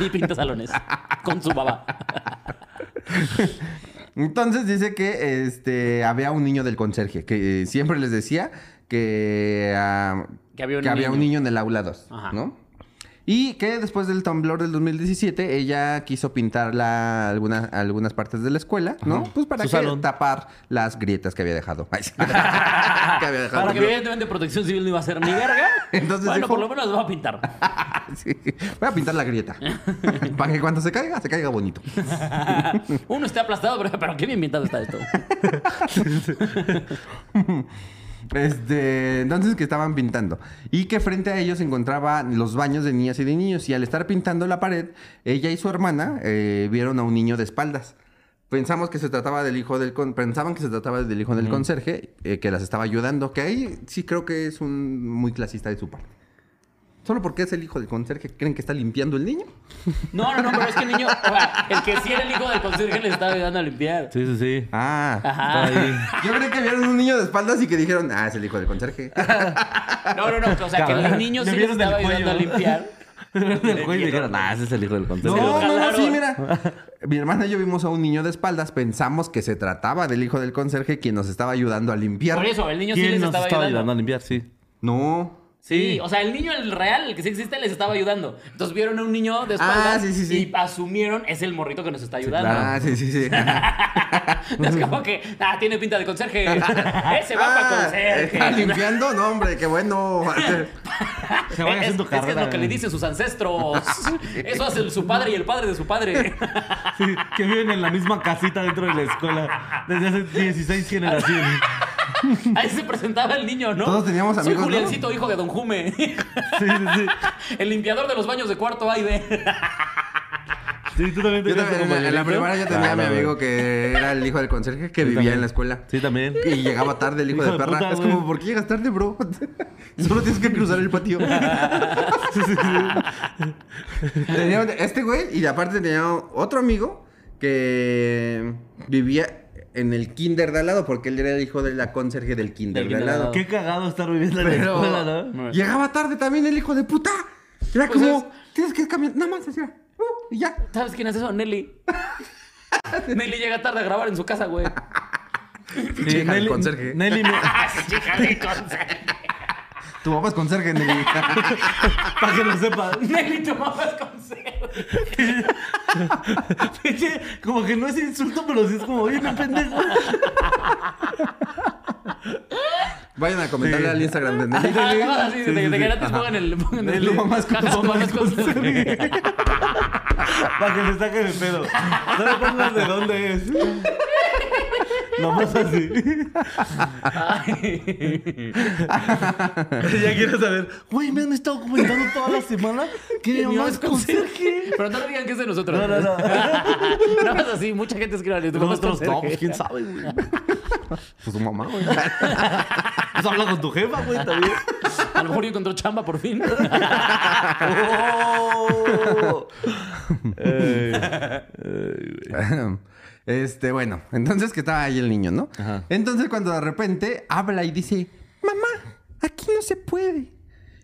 Y pinta salones. Con su baba. Entonces dice que este había un niño del conserje que eh, siempre les decía que, ah, Que había un que había un niño. en el aula 2, Ajá. ¿no? Y que después del temblor del 2017 ella quiso pintar la, algunas, algunas partes de la escuela, ¿no? Pues para que tapar las grietas que había dejado. Ay, que había dejado. Para que evidentemente protección civil no iba a ser ni verga. Entonces bueno, dijo- por lo menos va a pintar. Sí. Voy a pintar la grieta. para que cuando se caiga, se caiga bonito. Uno está aplastado, pero, pero qué bien pintado está esto. Este, entonces que estaban pintando y que frente a ellos se encontraban los baños de niñas y de niños y al estar pintando la pared, ella y su hermana eh, vieron a un niño de espaldas. Pensamos que se trataba del hijo del con- pensaban que se trataba del hijo del conserje eh, que las estaba ayudando, que ahí sí creo que es un muy clasista de su parte. Solo porque es el hijo del conserje, ¿creen que está limpiando el niño? No, no, no, pero es que el niño, o sea, el que sí era el hijo del conserje le estaba ayudando a limpiar. Sí, sí, sí. Ah, Ajá. Está ahí. yo creo que vieron un niño de espaldas y que dijeron, ah, es el hijo del conserje. No, no, no, o sea, que el niño sí le estaba ayudando a limpiar. El güey dijeron, ah, ese es el hijo del conserje. No, no, no, sí, mira. Mi hermana y yo vimos a un niño de espaldas. Pensamos que se trataba del hijo del conserje quien nos estaba ayudando a limpiar. Por eso, el niño sí ¿Quién les nos estaba estaba ayudando. ayudando a limpiar? Sí. No. Sí, o sea, el niño, el real, el que sí existe, les estaba ayudando. Entonces vieron a un niño de espaldas Ah, sí, sí, sí. y asumieron es el morrito que nos está ayudando. Ah, sí, sí, sí. es como que, ah, tiene pinta de conserje. Ese va para Ah, conserje. ¿está limpiando? No, hombre, qué bueno. Se vaya Es, haciendo es que es lo que le dicen sus ancestros. Eso hace su padre y el padre de su padre. Sí, que viven en la misma casita dentro de la escuela desde hace 16 generaciones. Ahí se presentaba el niño, ¿no? Todos teníamos Soy amigos, ¿no? Juliancito, hijo de Don Jume. Sí, sí, sí. el limpiador de los baños de cuarto A y B. Sí, tú también Yo tenías también, tu en, la, en la compañerito. primaria yo tenía Ah, a mi amigo que era el hijo del conserje que Sí, vivía también. en la escuela. Sí, también. Y llegaba tarde el hijo, Hijo de de perra. puta, es güey. como, ¿por qué llegas tarde, bro? Solo tienes que cruzar el patio. Tenía un- este güey, y aparte tenía otro amigo que vivía en el kinder de al lado, porque él era el hijo de la conserje del kinder Del de al kinder de al lado. Qué cagado estar viviendo en la escuela, ¿no? llegaba tarde también el hijo de puta. Era Pues como, es- tienes que caminar, nada más, así, uh, y ya. ¿Sabes quién es eso? Nelly. Nelly llega tarde a grabar en su casa, güey. Sí, Chica del conserje. Nelly me- Chica de conserje. Tu papá es conserje, Nelly. para que lo sepa. Nelly, tu mamá es conserje. Pinche, como que no es insulto, pero sí es como, oye, no pendejo. Vayan a comentarle Sí. al Instagram de Nelly. Ah, de, Sí, sí, de sí. gratis Ajá. pongan el... Pongan el Tu mamá es con-. Para que le saquen el pedo. No le pongas de dónde es. Nomás así. Ay. ya quiero saber. Güey, me han estado comentando toda la semana que mi mamá es conserje. Pero no le digan que es de nosotros. No, no, no. Nada más así, mucha gente escribe. Tu es Nosotros no, pues quién sabe, güey. Pues su mamá, güey. Pues habla con tu jefa, güey, también. A lo mejor yo encontró chamba por fin. Oh. Ey. Este, bueno, entonces que estaba ahí el niño, ¿no? Ajá. Entonces cuando de repente habla y dice, mamá, aquí no se puede.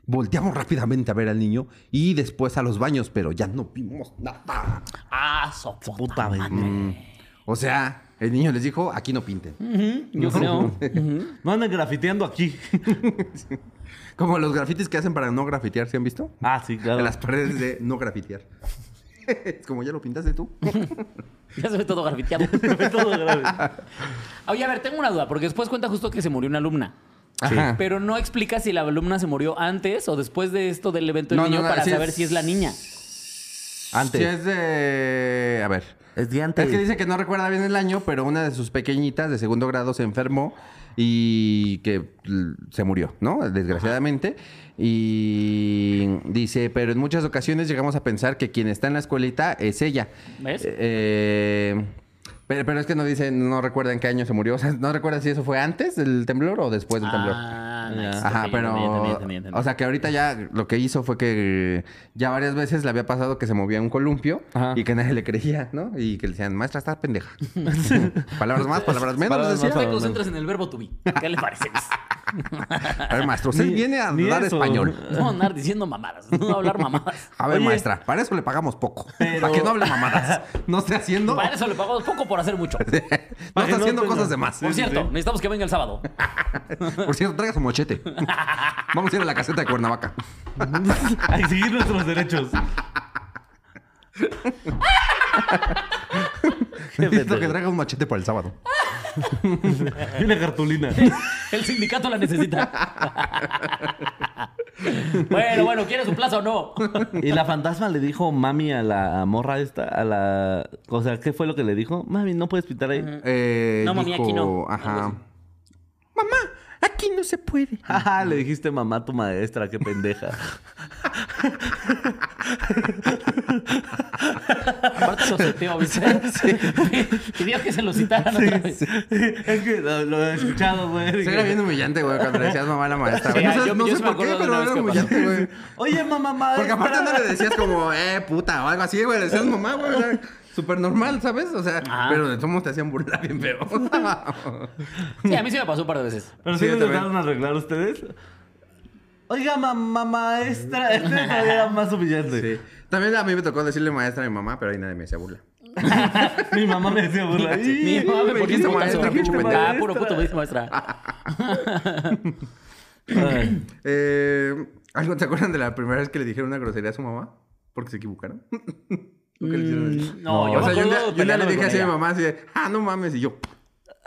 Volteamos rápidamente a ver al niño y después a los baños, pero ya no vimos nada. Ah, sopo. Puta madre. Mm, O sea, el niño les dijo, aquí no pinten. Yo creo. No anden grafiteando aquí. Como los grafitis que hacen para no grafitear, ¿se han visto? Ah, sí, claro. En las paredes de no grafitear. Es como ya lo pintaste tú. Ya se ve todo grafiteado. Todo grave. Oye, a ver, tengo una duda, porque después cuenta justo que se murió una alumna. Ajá. Pero no explica si la alumna se murió antes o después de esto del evento del No, niño no, no, para sí saber es- si es la niña. Antes. Si es de... A ver. Es de antes. Es que dice que no recuerda bien el año, pero una de sus pequeñitas de segundo grado se enfermó y que l- se murió, ¿no? Desgraciadamente. Y dice, pero en muchas ocasiones llegamos a pensar que quien está en la escuelita es ella. ¿Ves? Eh, pero, pero es que no dice, no recuerda en qué año se murió. O sea, no recuerda si eso fue antes del temblor o después del temblor. Ah, nice. Ajá, pero. entendí, entendí, entendí. O sea, que ahorita ya lo que hizo fue que ya varias veces le había pasado que se movía un columpio Ajá. y que nadie le creía, ¿no? Y que le decían, maestra, estás pendeja. palabras más, palabras menos. Palabras decía. más, te concentras en el verbo to be. ¿Qué le parece? A ver, maestro, usted Ni- viene a hablar eso. español. No andar diciendo mamadas, no hablar mamadas. A ver, Oye. maestra, para eso le pagamos poco. Pero- Para que no hable mamadas. No esté haciendo. Para eso le pagamos poco por hacer mucho. no Para esté que no haciendo tenga- cosas de más. Por cierto, necesitamos que venga el sábado. Por cierto, traiga su mochete. Vamos a ir a la caseta de Cuernavaca. A exigir nuestros derechos. Necesito que traiga un machete para el sábado. Y una cartulina. El sindicato la necesita. bueno, bueno, ¿quieres su plaza o no? Y la fantasma le dijo mami a la morra esta, a la... O sea, ¿qué fue lo que le dijo? Mami, no puedes pintar ahí. Eh, No, mami, aquí no. Ajá. Mamá, aquí no se puede. Jaja, le dijiste mamá a tu maestra, qué pendeja. Aparte lo seteó, ¿viste? Pidió que se lo citaran otra vez. es que lo, lo he escuchado, güey. Sí, era bien humillante, güey, cuando le decías mamá a la maestra. Sí, güey. ah, no sé, yo- no yo sé sí por qué, pero era que humillante, güey. Oye, mamá, maestra. Porque aparte no le decías como, eh, puta, o algo así, güey. Le decías mamá, güey. Súper normal, ¿sabes? O sea, Ajá. pero de todos modos te hacían burlar bien feo. Sí, a mí sí me pasó un par de veces. Pero Sí, sí, me dejaron arreglar ustedes. Oiga, mamá maestra. Este era más humillante. Sí. También a mí me tocó decirle maestra a mi mamá, pero ahí nadie me hacía burla. Mi mamá me decía burla. Mi mamá me ponía putazo. maestra, pinche Ah, puro puto me dice maestra. Eh, ¿Algo te acuerdan de la primera vez que le dijeron una grosería a su mamá? Porque se equivocaron. ¿Por qué le hicieron eso? Mm, no, yo o me sea, yo un día, acuerdo yo un día le peleándome dije con así a mi ella. mamá, así de, ah, no mames, y yo,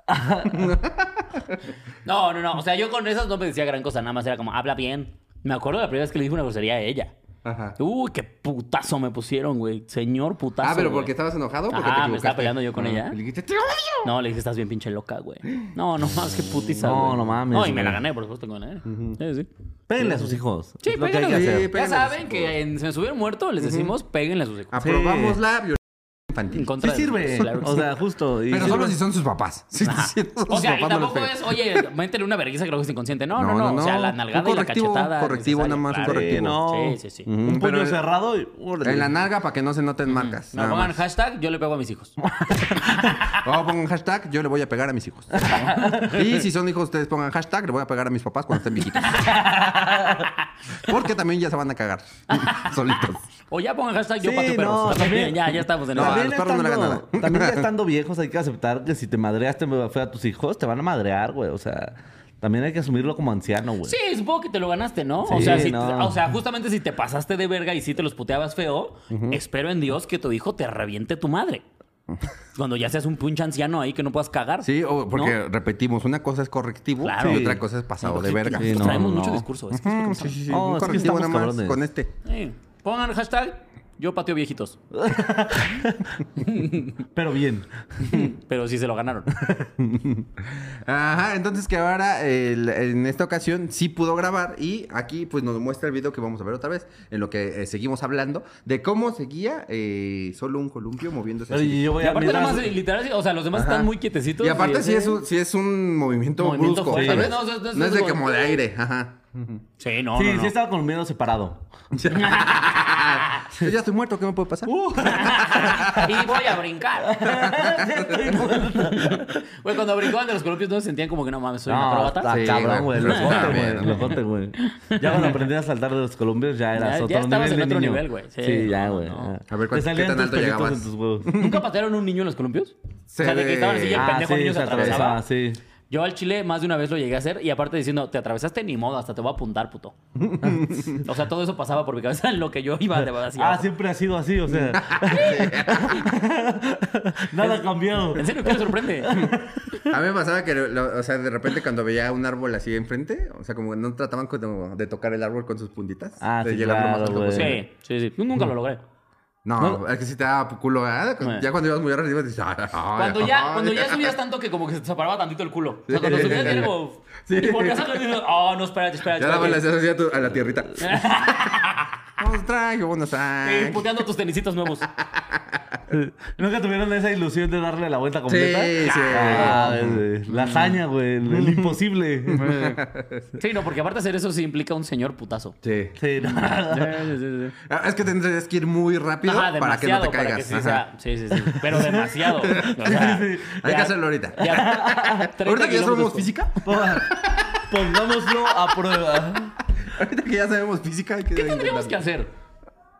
No, no, no. O sea, yo con esas no me decía gran cosa. Nada más era como, habla bien. Me acuerdo de la primera vez que le dije una grosería a ella. Ajá. Uy, qué putazo me pusieron, güey. Señor putazo. Ah, pero güey. porque estabas enojado, porque Ajá, te me estaba peleando yo con Ah, ella. Le dijiste, te odio. No, le dije, estás bien pinche loca, güey. No, no más, qué putiza, No, güey. no mames, No, y me güey. la gané, por supuesto, con él. Sí, sí. Péguenle a sus hijos. Sí, péguenle. Sí, Ya saben que en Se me subieron muerto, les decimos, péguenle a sus hijos. Aprobamos la violencia En infantil. contra Sí de- sirve. Claro que o sea, justo. y Pero sirve- solo si son sus papás. Sí, O sea, y papás no tampoco es, oye, métele una vergüenza que luego es inconsciente. No, no, no. O sea, la nalgada Un y la correctivo, cachetada. correctivo, nada más un claro. correctivo. Sí, no. Sí, sí, Un pero puño cerrado y... En la nalga para que no se noten marcas. Nada pongan más. hashtag, yo le pego a mis hijos. O pongan hashtag, yo le voy a pegar a mis hijos. y si son hijos, ustedes pongan hashtag, le voy a pegar a mis papás cuando estén viejitos. Porque también ya se van a cagar. Solitos. O ya pongan hashtag, yo Sí, pateo perros. no, También, ya, ya estamos en No, a También, los perros no le estando, nada. también ya estando viejos hay que aceptar que si te madreaste feo a tus hijos, te van a madrear, güey. O sea, también hay que asumirlo como anciano, güey. Sí, supongo que te lo ganaste, ¿no? o, sea, si- no. o sea, justamente si te pasaste de verga y si te los puteabas feo, espero en Dios que tu hijo te reviente tu madre. Cuando ya seas un pinche anciano ahí que no puedas cagar. Sí, o porque ¿no? repetimos, una cosa es correctivo Claro. y Sí. otra cosa es pasado de verga. Sí, no, traemos no, mucho discurso. Es que sí, sí, sí. No, un es que correctivo nada más cabrones. con este. Sí. Pongan hashtag, yo pateo viejitos. Pero bien. Pero sí se lo ganaron. Ajá, entonces que ahora el- en esta ocasión sí pudo grabar y aquí pues nos muestra el video que vamos a ver otra vez en lo que eh, seguimos hablando de cómo seguía eh, solo un columpio moviéndose así. Y yo voy Y aparte nada mirar- más, eh, literal, o sea, los demás Ajá. están muy quietecitos. Y aparte sí es, un, sí es un movimiento, Movimiento brusco. No, No, no, no, no, es de como de aire, ajá. Sí, no, sí, no, no. sí estaba con el miedo separado. Yo ya estoy muerto, ¿qué me puede pasar? Uh. y voy a brincar. Güey, cuando brincaban de los columpios no se sentían como que no mames, soy una No, acróbata. está Sí, cabrón, güey. Locote, bien, güey. Ya cuando aprendí a saltar de los columpios ya eras Ya- otro ya estabas nivel en otro niño. nivel, güey. Sí, Sí, ya, güey. no. A ver, ¿cuál- Te qué salían tan alto llegabas? en tus huevos. ¿Nunca patearon un niño en los columpios? Se o sea, de que ve- estaban así y el Ah, pendejo niño se atravesaba, sí. Yo al chile más de una vez lo llegué a hacer y aparte diciendo, te atravesaste ni modo, hasta te voy a apuntar, puto. o sea, todo eso pasaba por mi cabeza en lo que yo iba de hacia Ah, abajo. siempre ha sido así, o sea. Nada ha cambiado. ¿En serio qué me sorprende? A mí me pasaba que, lo- o sea, de repente cuando veía un árbol así enfrente, o sea, como que no trataban como de tocar el árbol con sus puntitas. Ah, de sí, más alto. Sí, sí, sí. Nunca lo logré. No, es que si te daba culo. Eh. Ya cuando ibas muy arriba, dices, ay, Cuando ay, ya, ay. cuando ya subías tanto que como que se te separaba tantito el culo. O sea, cuando subías era como... Y volvías a dices, oh, no, espérate, espérate, Ya daba espérate. las así a, tu- a la tierrita. Vamos, traje, buenos Eh, traje. puteando tus tenisitos nuevos. ¿Nunca tuvieron esa ilusión de darle la vuelta completa? Sí, sí. Ah, güey. la hazaña, güey. El, el imposible. Sí, no, porque aparte hacer eso sí implica un señor putazo. Sí. Sí, no. Ah, Es que tendrías que ir muy rápido Ajá, para que no te caigas. sí, Ajá. sí, sí, sí. Pero demasiado. O sea, Hay ya- que hacerlo ahorita. ya 30 Ahorita que ya por- física, Pongámoslo a prueba. Ahorita que ya sabemos física, hay que ¿Qué tendríamos que hacer?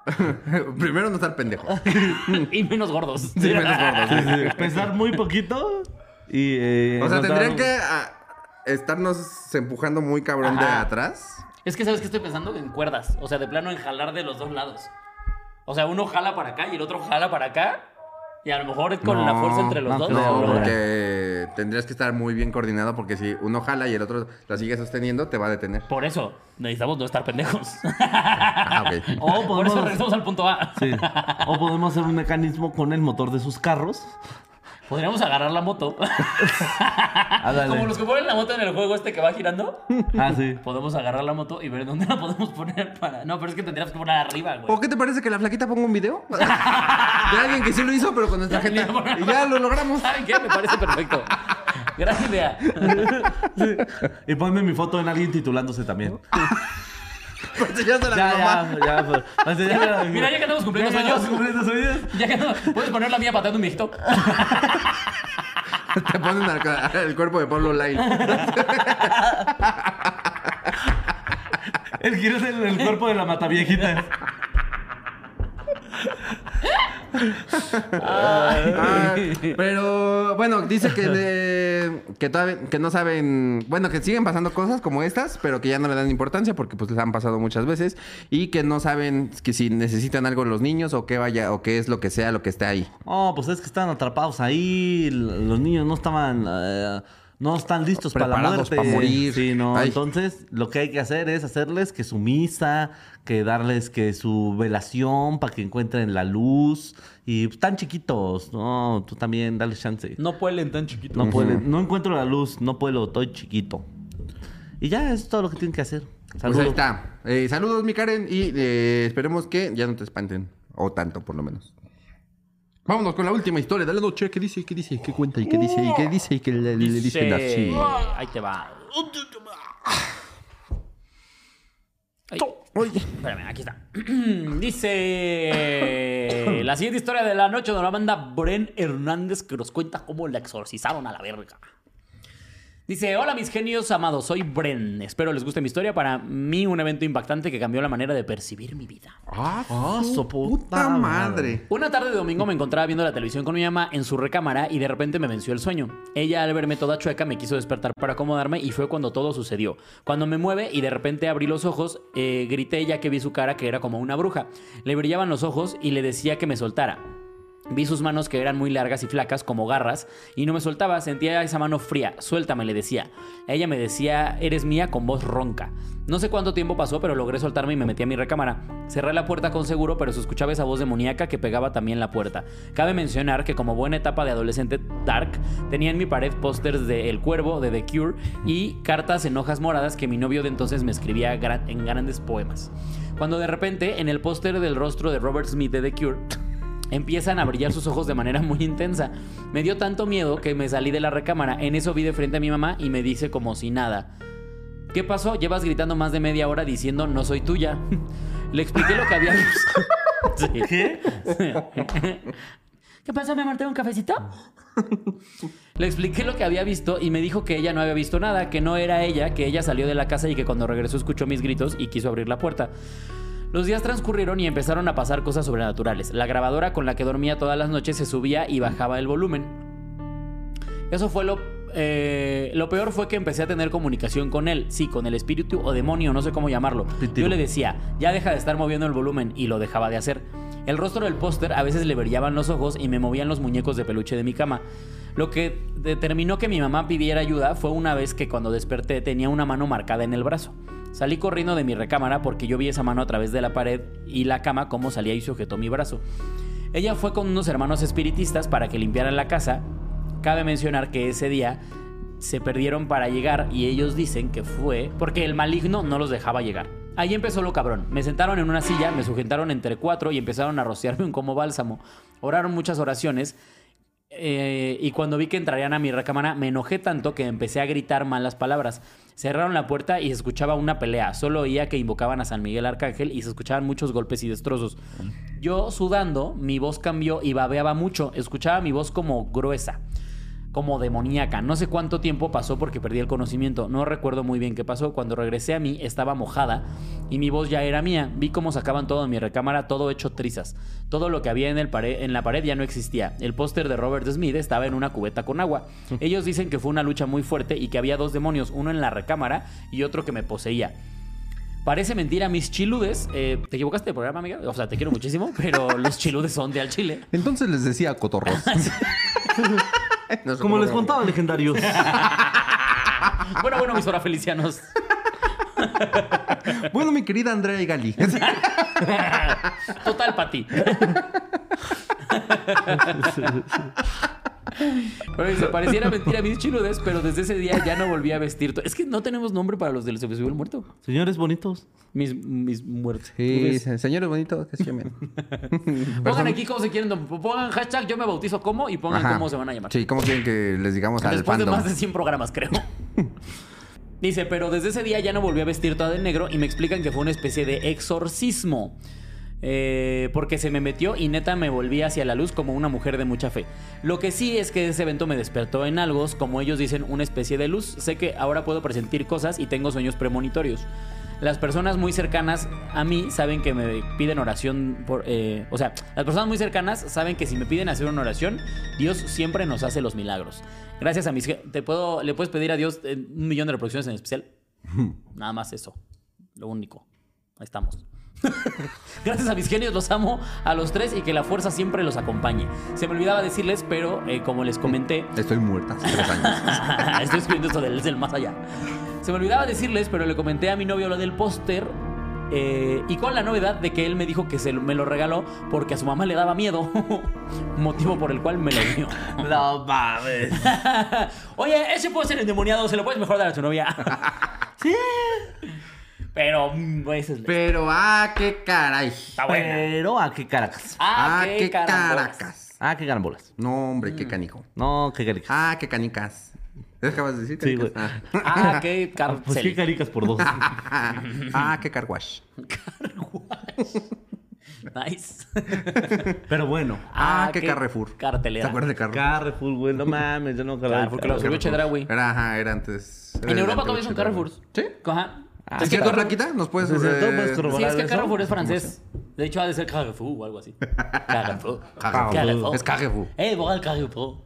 Primero no estar pendejo. Y menos gordos. Sí, menos gordos. Sí, sí. Pesar muy poquito y. eh, O sea, tendrían que ah, estarnos empujando muy cabrón de Ajá. atrás. Es que, ¿sabes qué estoy pensando? En cuerdas. O sea, de plano en jalar de los dos lados. O sea, uno jala para acá y el otro jala para acá. Y a lo mejor con No, la fuerza entre los no dos. No, porque tendrías que estar muy bien coordinado porque si uno jala y el otro la sigue sosteniendo, te va a detener. Por eso, necesitamos no estar pendejos. Ah, ok. O Por eso podemos. regresamos al punto A. Sí. O podemos hacer un mecanismo con el motor de sus carros. Podríamos agarrar la moto. Como los que ponen la moto en el juego este que va girando. Ah, sí. Podemos agarrar la moto y ver dónde la podemos poner para. No, pero es que tendríamos que poner arriba, güey. ¿O qué te parece que la flaquita ponga un video? De alguien que sí lo hizo, pero con nuestra gente. Y ya lo logramos. ¿Saben qué? Me parece perfecto. Gran idea. Y ponme mi foto en alguien titulándose también. Para enseñársela a Ya, mi mamá. ya, ya. pues. Para enseñarle a mi- Mira, ya que andamos cumpliendo Ya que sueños. andamos cumpliendo sueños. Ya que no, puedes poner la mía pateando un viejito. Te ponen al- el cuerpo de Pablo Lai. Él quiere ser el cuerpo de la mataviejita. Ah, pero bueno, dice que que, todavía, no saben, bueno, que siguen pasando cosas como estas, pero que ya no le dan importancia porque pues les han pasado muchas veces y que no saben que si necesitan algo los niños o qué vaya o qué es lo que sea lo que esté ahí. Oh, pues es que están atrapados ahí. Los niños no estaban. eh, no están listos para la muerte. para morir. Sí, no. Ay. Entonces, lo que hay que hacer es hacerles que su misa, que darles que su velación para que encuentren la luz. Y pues, tan chiquitos, ¿no? Tú también, dale chance. No pueden tan chiquito. No pueden, no encuentro la luz, no puedo, estoy chiquito. Y ya es todo lo que tienen que hacer. Pues Saludos. ahí está. Eh, saludos, mi Karen, y eh, esperemos que ya no te espanten. O tanto, por lo menos. Vámonos con la última historia de la noche. ¿Qué dice? ¿Qué dice? ¿Qué cuenta? ¿Y qué dice? ¿Y qué dice? ¿Y qué le, le dicen así? Ahí te va. Ay, espérame, aquí está. Dice la siguiente historia de la noche nos la manda Bren Hernández que nos cuenta cómo la exorcizaron a la verga. Dice, hola mis genios amados, soy Bren. Espero les guste mi historia. Para mí un evento impactante que cambió la manera de percibir mi vida. ¡Ah, su puta puta madre! Una tarde de domingo me encontraba viendo la televisión con mi mamá en su recámara y de repente me venció el sueño. Ella al verme toda chueca me quiso despertar para acomodarme y fue cuando todo sucedió. Cuando me mueve y de repente abrí los ojos, eh, grité ya que vi su cara que era como una bruja. Le brillaban los ojos y le decía que me soltara. Vi sus manos que eran muy largas y flacas, como garras, y no me soltaba, sentía esa mano fría. Suéltame, le decía. Ella me decía, eres mía con voz ronca. No sé cuánto tiempo pasó, pero logré soltarme y me metí a mi recámara. Cerré la puerta con seguro, pero se escuchaba esa voz demoníaca que pegaba también la puerta. Cabe mencionar que como buena etapa de adolescente dark, tenía en mi pared pósters de El Cuervo, de The Cure, y cartas en hojas moradas que mi novio de entonces me escribía en grandes poemas. Cuando de repente, en el póster del rostro de Robert Smith de The Cure, empiezan a brillar sus ojos de manera muy intensa. Me dio tanto miedo que me salí de la recámara. En eso vi de frente a mi mamá y me dice como si nada. ¿Qué pasó? Llevas gritando más de media hora diciendo no soy tuya. Le expliqué lo que había visto. Sí. ¿Qué? ¿Qué pasa, mi amor? ¿Tengo un cafecito? Le expliqué lo que había visto y me dijo que ella no había visto nada, que no era ella, que ella salió de la casa y que cuando regresó escuchó mis gritos y quiso abrir la puerta. Los días transcurrieron y empezaron a pasar cosas sobrenaturales. La grabadora con la que dormía todas las noches se subía y bajaba el volumen. Eso fue lo... eh, lo peor fue que empecé a tener comunicación con él, sí, con el espíritu o demonio, no sé cómo llamarlo. Yo le decía, ya deja de estar moviendo el volumen y lo dejaba de hacer. El rostro del póster a veces le brillaban los ojos y me movían los muñecos de peluche de mi cama. Lo que determinó que mi mamá pidiera ayuda fue una vez que cuando desperté tenía una mano marcada en el brazo. Salí corriendo de mi recámara porque yo vi esa mano a través de la pared y la cama como salía y sujetó mi brazo. Ella fue con unos hermanos espiritistas para que limpiaran la casa. Cabe mencionar que ese día se perdieron para llegar y ellos dicen que fue porque el maligno no los dejaba llegar. Ahí empezó lo cabrón. Me sentaron en una silla, me sujetaron entre cuatro y empezaron a rociarme un como bálsamo. Oraron muchas oraciones eh, y cuando vi que entrarían a mi recámara me enojé tanto que empecé a gritar malas palabras. Cerraron la puerta y se escuchaba una pelea. Solo oía que invocaban a San Miguel Arcángel y se escuchaban muchos golpes y destrozos. Yo sudando, mi voz cambió y babeaba mucho. Escuchaba mi voz como gruesa como demoníaca. No sé cuánto tiempo pasó porque perdí el conocimiento. No recuerdo muy bien qué pasó. Cuando regresé a mí estaba mojada y mi voz ya era mía. Vi cómo sacaban todo en mi recámara, todo hecho trizas. Todo lo que había en, el pared, en la pared ya no existía. El póster de Robert Smith estaba en una cubeta con agua. Ellos dicen que fue una lucha muy fuerte y que había dos demonios, uno en la recámara y otro que me poseía. Parece mentira, mis chiludes. eh, ¿Te equivocaste de programa, amiga? O sea, te quiero muchísimo, pero los chiludes son de al chile. Entonces les decía cotorros. No sé Como les contaba, legendarios. Bueno, bueno, mis felicianos. Bueno, mi querida Andrea y Gali. Total para ti. Dice, pareciera mentira mis chiludes, pero desde ese día ya no volví a vestir. Es que no tenemos nombre para los del Se subió el muerto. Señores bonitos. Mis, mis muertos. Sí, señores bonitos, que se llamen. Pongan aquí cómo se quieren. Pongan hashtag yo me bautizo como y pongan Ajá. cómo se van a llamar. Sí, ¿cómo quieren que les digamos al Después de fandom? más de 100 programas, creo. Dice, pero desde ese día ya no volví a vestir toda de negro y me explican que fue una especie de exorcismo. Eh, porque se me metió y neta me volví hacia la luz como una mujer de mucha fe. Lo que sí es que ese evento me despertó en algo, como ellos dicen, una especie de luz. Sé que ahora puedo presentir cosas y tengo sueños premonitorios. las personas muy cercanas a mí saben que me piden oración por... eh, o sea, las personas muy cercanas saben que si me piden hacer una oración, Dios siempre nos hace los milagros. Gracias a mis... ¿Te puedo, ¿Le puedes pedir a Dios eh, un millón de reproducciones en especial? Nada más eso. Lo único. Ahí estamos. Gracias a mis genios los amo a los tres y que la fuerza siempre los acompañe. Se me olvidaba decirles, pero eh, como les comenté, Estoy muerta hace tres años. Estoy escribiendo esto del, del más allá. Se me olvidaba decirles, pero le comenté a mi novio lo del póster. eh, y con la novedad de que él me dijo que se me lo regaló porque a su mamá le daba miedo. Motivo por el cual me lo dio. No mames. Oye, ese puede ser endemoniado, se lo puedes mejor dar a tu novia. sí. Pero, mm, ese es. Pero, ah, qué caray. Está bueno. Pero, ¿a qué caracas? Ah, Ah, qué carambolas. caracas. Ah, qué carambolas. No, hombre, qué canijo. No, qué caricas. Ah, qué canicas. ¿Eso acabas de decir? Sí, güey. Ah, qué Pues qué caricas por dos. Ah, ah, qué carwash. Nice. Pero bueno. Ah, qué Carrefour. Cartelera. ¿Te acuerdas de Carrefour? Carrefour, güey. No mames, yo no Carrefour, que lo subió Chedraui. Era, ajá, era antes. era En Europa todavía son. Carrefours. ¿Sí? Ajá. Ah, ¿Es ¿sí, cierto, Carrefour? Flaquita? ¿Nos puedes... Eh, ¿Puedes Sí, es que? Carrefour es francés. De hecho, ha de ser Carrefour o algo así. Carrefour. Carrefour. Es Carrefour. Eh, voy al Carrefour.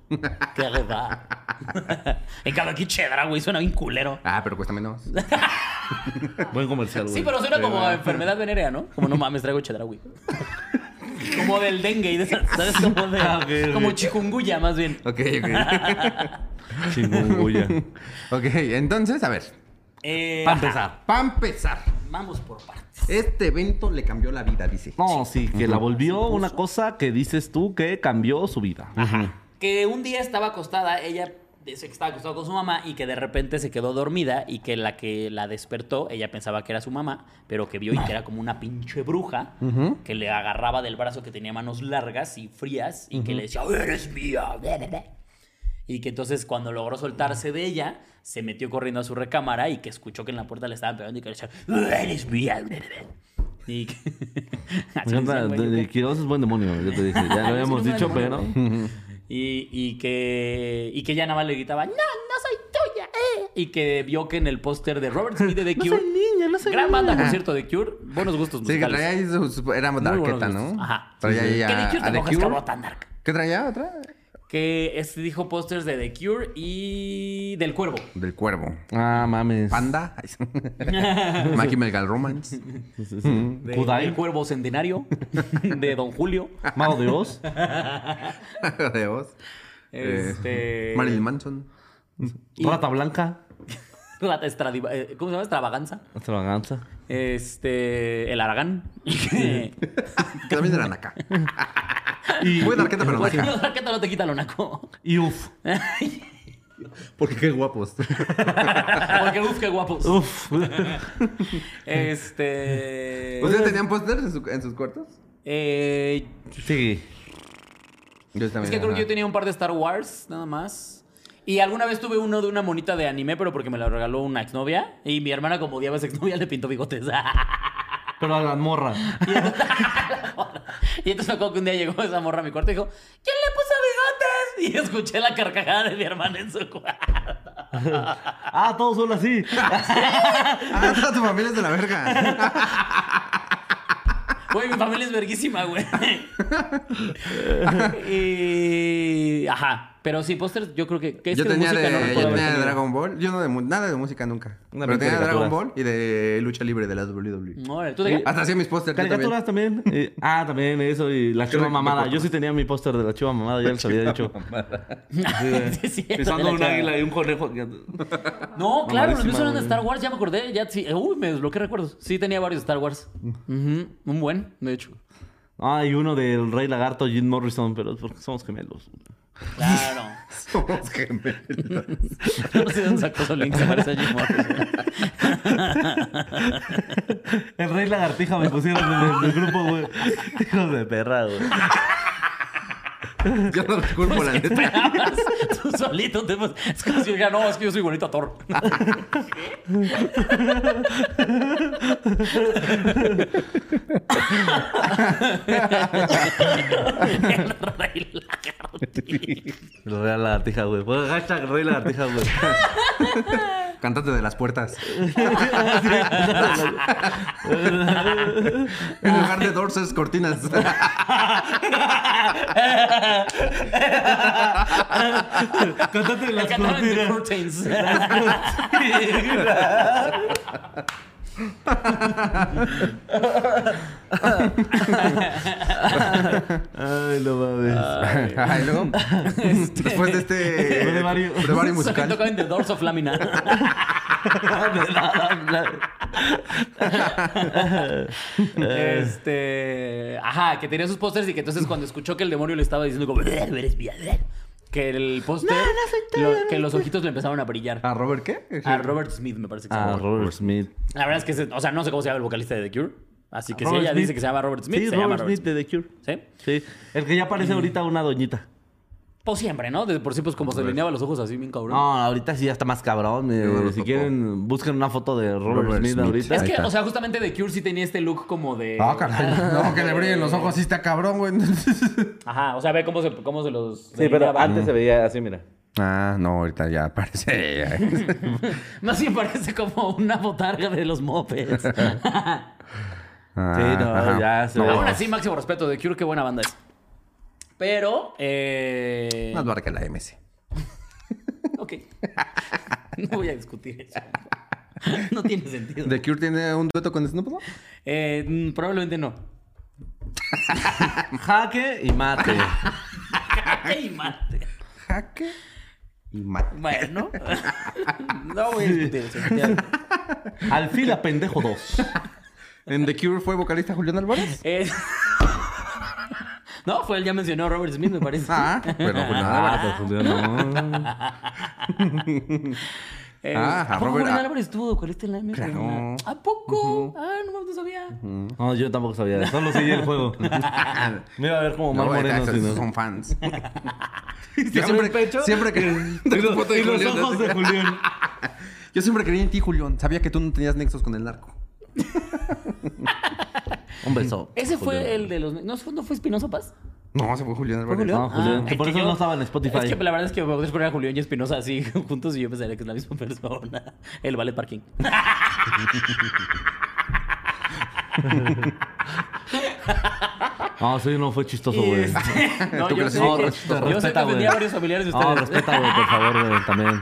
Carrefour. En cambio, aquí Chedra, güey, suena bien culero. Ah, pero cuesta menos. Buen comercial, güey. Sí, pero suena como a enfermedad venérea, ¿no? Como no mames, traigo Chedra, güey. Como del dengue y de esas, ¿sabes? Como de. Ah. Como chikungunya, más bien. Ok, ok. Chikungunya. ok, entonces, a ver. Eh, Para ajá. empezar. Para empezar, Vamos por partes. este evento le cambió la vida, dice. No, sí, que la volvió una cosa que dices tú que cambió su vida. Que un día estaba acostada, ella dice que estaba acostada con su mamá y que de repente se quedó dormida y que la que la despertó, ella pensaba que era su mamá, pero que vio y que era como una pinche bruja que le agarraba del brazo que tenía manos largas y frías y que le decía, eres mía. Y que entonces cuando logró soltarse de ella, se metió corriendo a su recámara y que escuchó que en la puerta le estaban pegando y que le decía, eres mía. Y que... Que- es buen demonio, yo te dije. Ya lo habíamos Sí, dicho, no, pero. no, Y, y que, y que ella nada más le gritaba, no, no soy tuya. eh". Y que vio que en el póster de Robert Smith de The No Cure, soy niña, no soy gran niña. banda, por cierto, de Cure, buenos gustos Sí, que musicales. traía ahí su, su- era darketa, ¿no? Ajá. Traía ahí que a, The Cure The tampoco es tan dark. ¿Qué traía otra? Que este dijo pósters de The Cure y del Cuervo. Del cuervo. Ah, mames. Panda. Maki Melgal Romance. De, Kudai. del Cuervo Centenario. de Don Julio. Mago de Oz. de Oz. Este... Eh, Marilyn Manson. Rata Blanca. Estradiva- eh, ¿Cómo se llama? Extravaganza. Extravaganza. Este... El Aragán. Que... También eran acá. Y, Muy darketa, pero Pues, acá. no, te quita lo naco. y uf. Porque qué guapos. Porque uf, qué guapos. Uf. Este. ¿Ustedes tenían pósters en, su- en sus cuartos? Eh, Sí. Yo es también. que creo que yo tenía un par de Star Wars, nada más. Y alguna vez tuve uno de una monita de anime, pero porque me la regaló una exnovia. Y mi hermana, como odiaba a esa exnovia, le pintó bigotes. Pero a la morra. y, entonces, y entonces me acuerdo que un día llegó esa morra a mi cuarto y dijo: ¿Quién le puso bigotes? Y escuché la carcajada de mi hermana en su cuarto. Ah, todos son así. Ah, toda tu familia es de la verga. Güey, mi familia es verguísima, güey. y. Ajá. Pero sí, pósters, yo creo que. que es Yo que tenía música de, no yo recuerdo haber tenía de. Dragon Ball. Yo no de nada de música nunca. Una Pero tenía de Dragon. Ball y de lucha libre de la WWE. Órale, ¿tú de qué? Hasta hacía mis pósters. Caricaturas también. Eh, ah, también eso y la chiva mamada. Yo sí tenía mi póster de la chiva mamada, ya les había dicho. Sí, de la un águila y un conejo. No, claro, los míos eran de. Star Wars, ya me acordé. Ya, sí. Uy, me desbloqueé recuerdos. Sí, tenía varios Star Wars. Un buen, de hecho. Ah, y uno del Rey Lagarto, Jim Morrison, pero es porque somos gemelos. Claro. Somos gemelos. no sé dónde sacó su link, se parece a Jim Morrison. El Rey Lagartija me pusieron en el, del grupo, güey. Hijos de perra, güey. Yo no disculpo la Pues, ¿qué neta. esperabas? Tú solito te... Es como si dijera, no, es que yo soy bonito a Thor. El rey lagartija. El Rey Lagartija, güey. Hashtag Rey Lagartija, güey. Cantante de las puertas. en lugar de doors es cortinas. Cántate de las Cantaban The cortinas. Ay, no mames. Ay, luego, después de este Brevario. brevario Que musical. tocaban The Doors of Lamina. este. Ajá, que tenía sus pósters y que entonces cuando escuchó que el demonio le estaba diciendo como. Eres mía", Que el póster. lo- que los ojitos le empezaron a brillar. ¿A Robert qué? A Robert Smith, me parece que se Ah, llama. Robert Smith. La verdad es que, se- o sea, no sé cómo se llama el vocalista de The Cure. Así que si Robert ella Smith. dice que se llama Robert Smith, Sí, se llama Robert Robert Smith de The Cure. ¿Sí? Sí. El que ya parece ahorita una doñita. Pues siempre, ¿no? De por sí, pues como se alineaba los ojos así bien cabrón. No, ahorita sí ya está más cabrón. eh, no si quieren, busquen una foto de Robert, Robert Smith, Smith. ahorita. es que, o sea, justamente The Cure sí tenía este look como de. Ah, caray. No, que le brillen los ojos, sí está cabrón, güey. Ajá, o sea, ve cómo se, cómo se los. Sí, pero antes se veía así, mira. Ah, no, ahorita ya parece. Más bien parece como una botarga de los mopeds. Sí, no, ya se ve. Aún así, máximo respeto. The Cure, qué buena banda es. Pero. Eh... Más barra que la MC. Ok. No voy a discutir eso. No tiene sentido. ¿The Cure tiene un dueto con Snoop Dogg? Eh, mm, probablemente no. Jaque y mate. Ay, mate. Jaque y mate. Bueno. No voy a discutir eso. Ya. Al fila, pendejo 2. ¿En The Cure fue vocalista Julián Álvarez? Eh, No, fue él ya mencionó a Robert Smith, me parece. Ah, pero Julián Álvarez. Ah, pues Julián, no. Eh, Ah, a ¿a poco Robert- Julián ah. Álvarez estuvo en la M? Claro. ¿A poco? Ah, no, no sabía. No, yo tampoco sabía. Solo seguí el juego. Me iba a ver como No, Mar Moreno. esos si no. son fans. Siempre, pecho? siempre que... Y los, y los ojos de Julián. Yo siempre creí en ti, Julián. Sabía que tú no tenías nexos con el narco. Un beso. Ese fue Julián. el de los... ¿No fue, no fue Espinosa Paz? No, se fue Julián Álvarez. Julián? No, Julián. Ah, que es por que eso yo- no estaba en Spotify. Es que la verdad es que me podés poner a Julián y Espinosa así juntos y yo pensaría que es la misma persona. El ballet parking. No, sí, no fue chistoso, güey. este- No, Tú yo crees- sé no, que, respeta, yo sé que respeta, ofendí güey. a varios familiares de No, ustedes. respeta, güey, por favor, güey, también.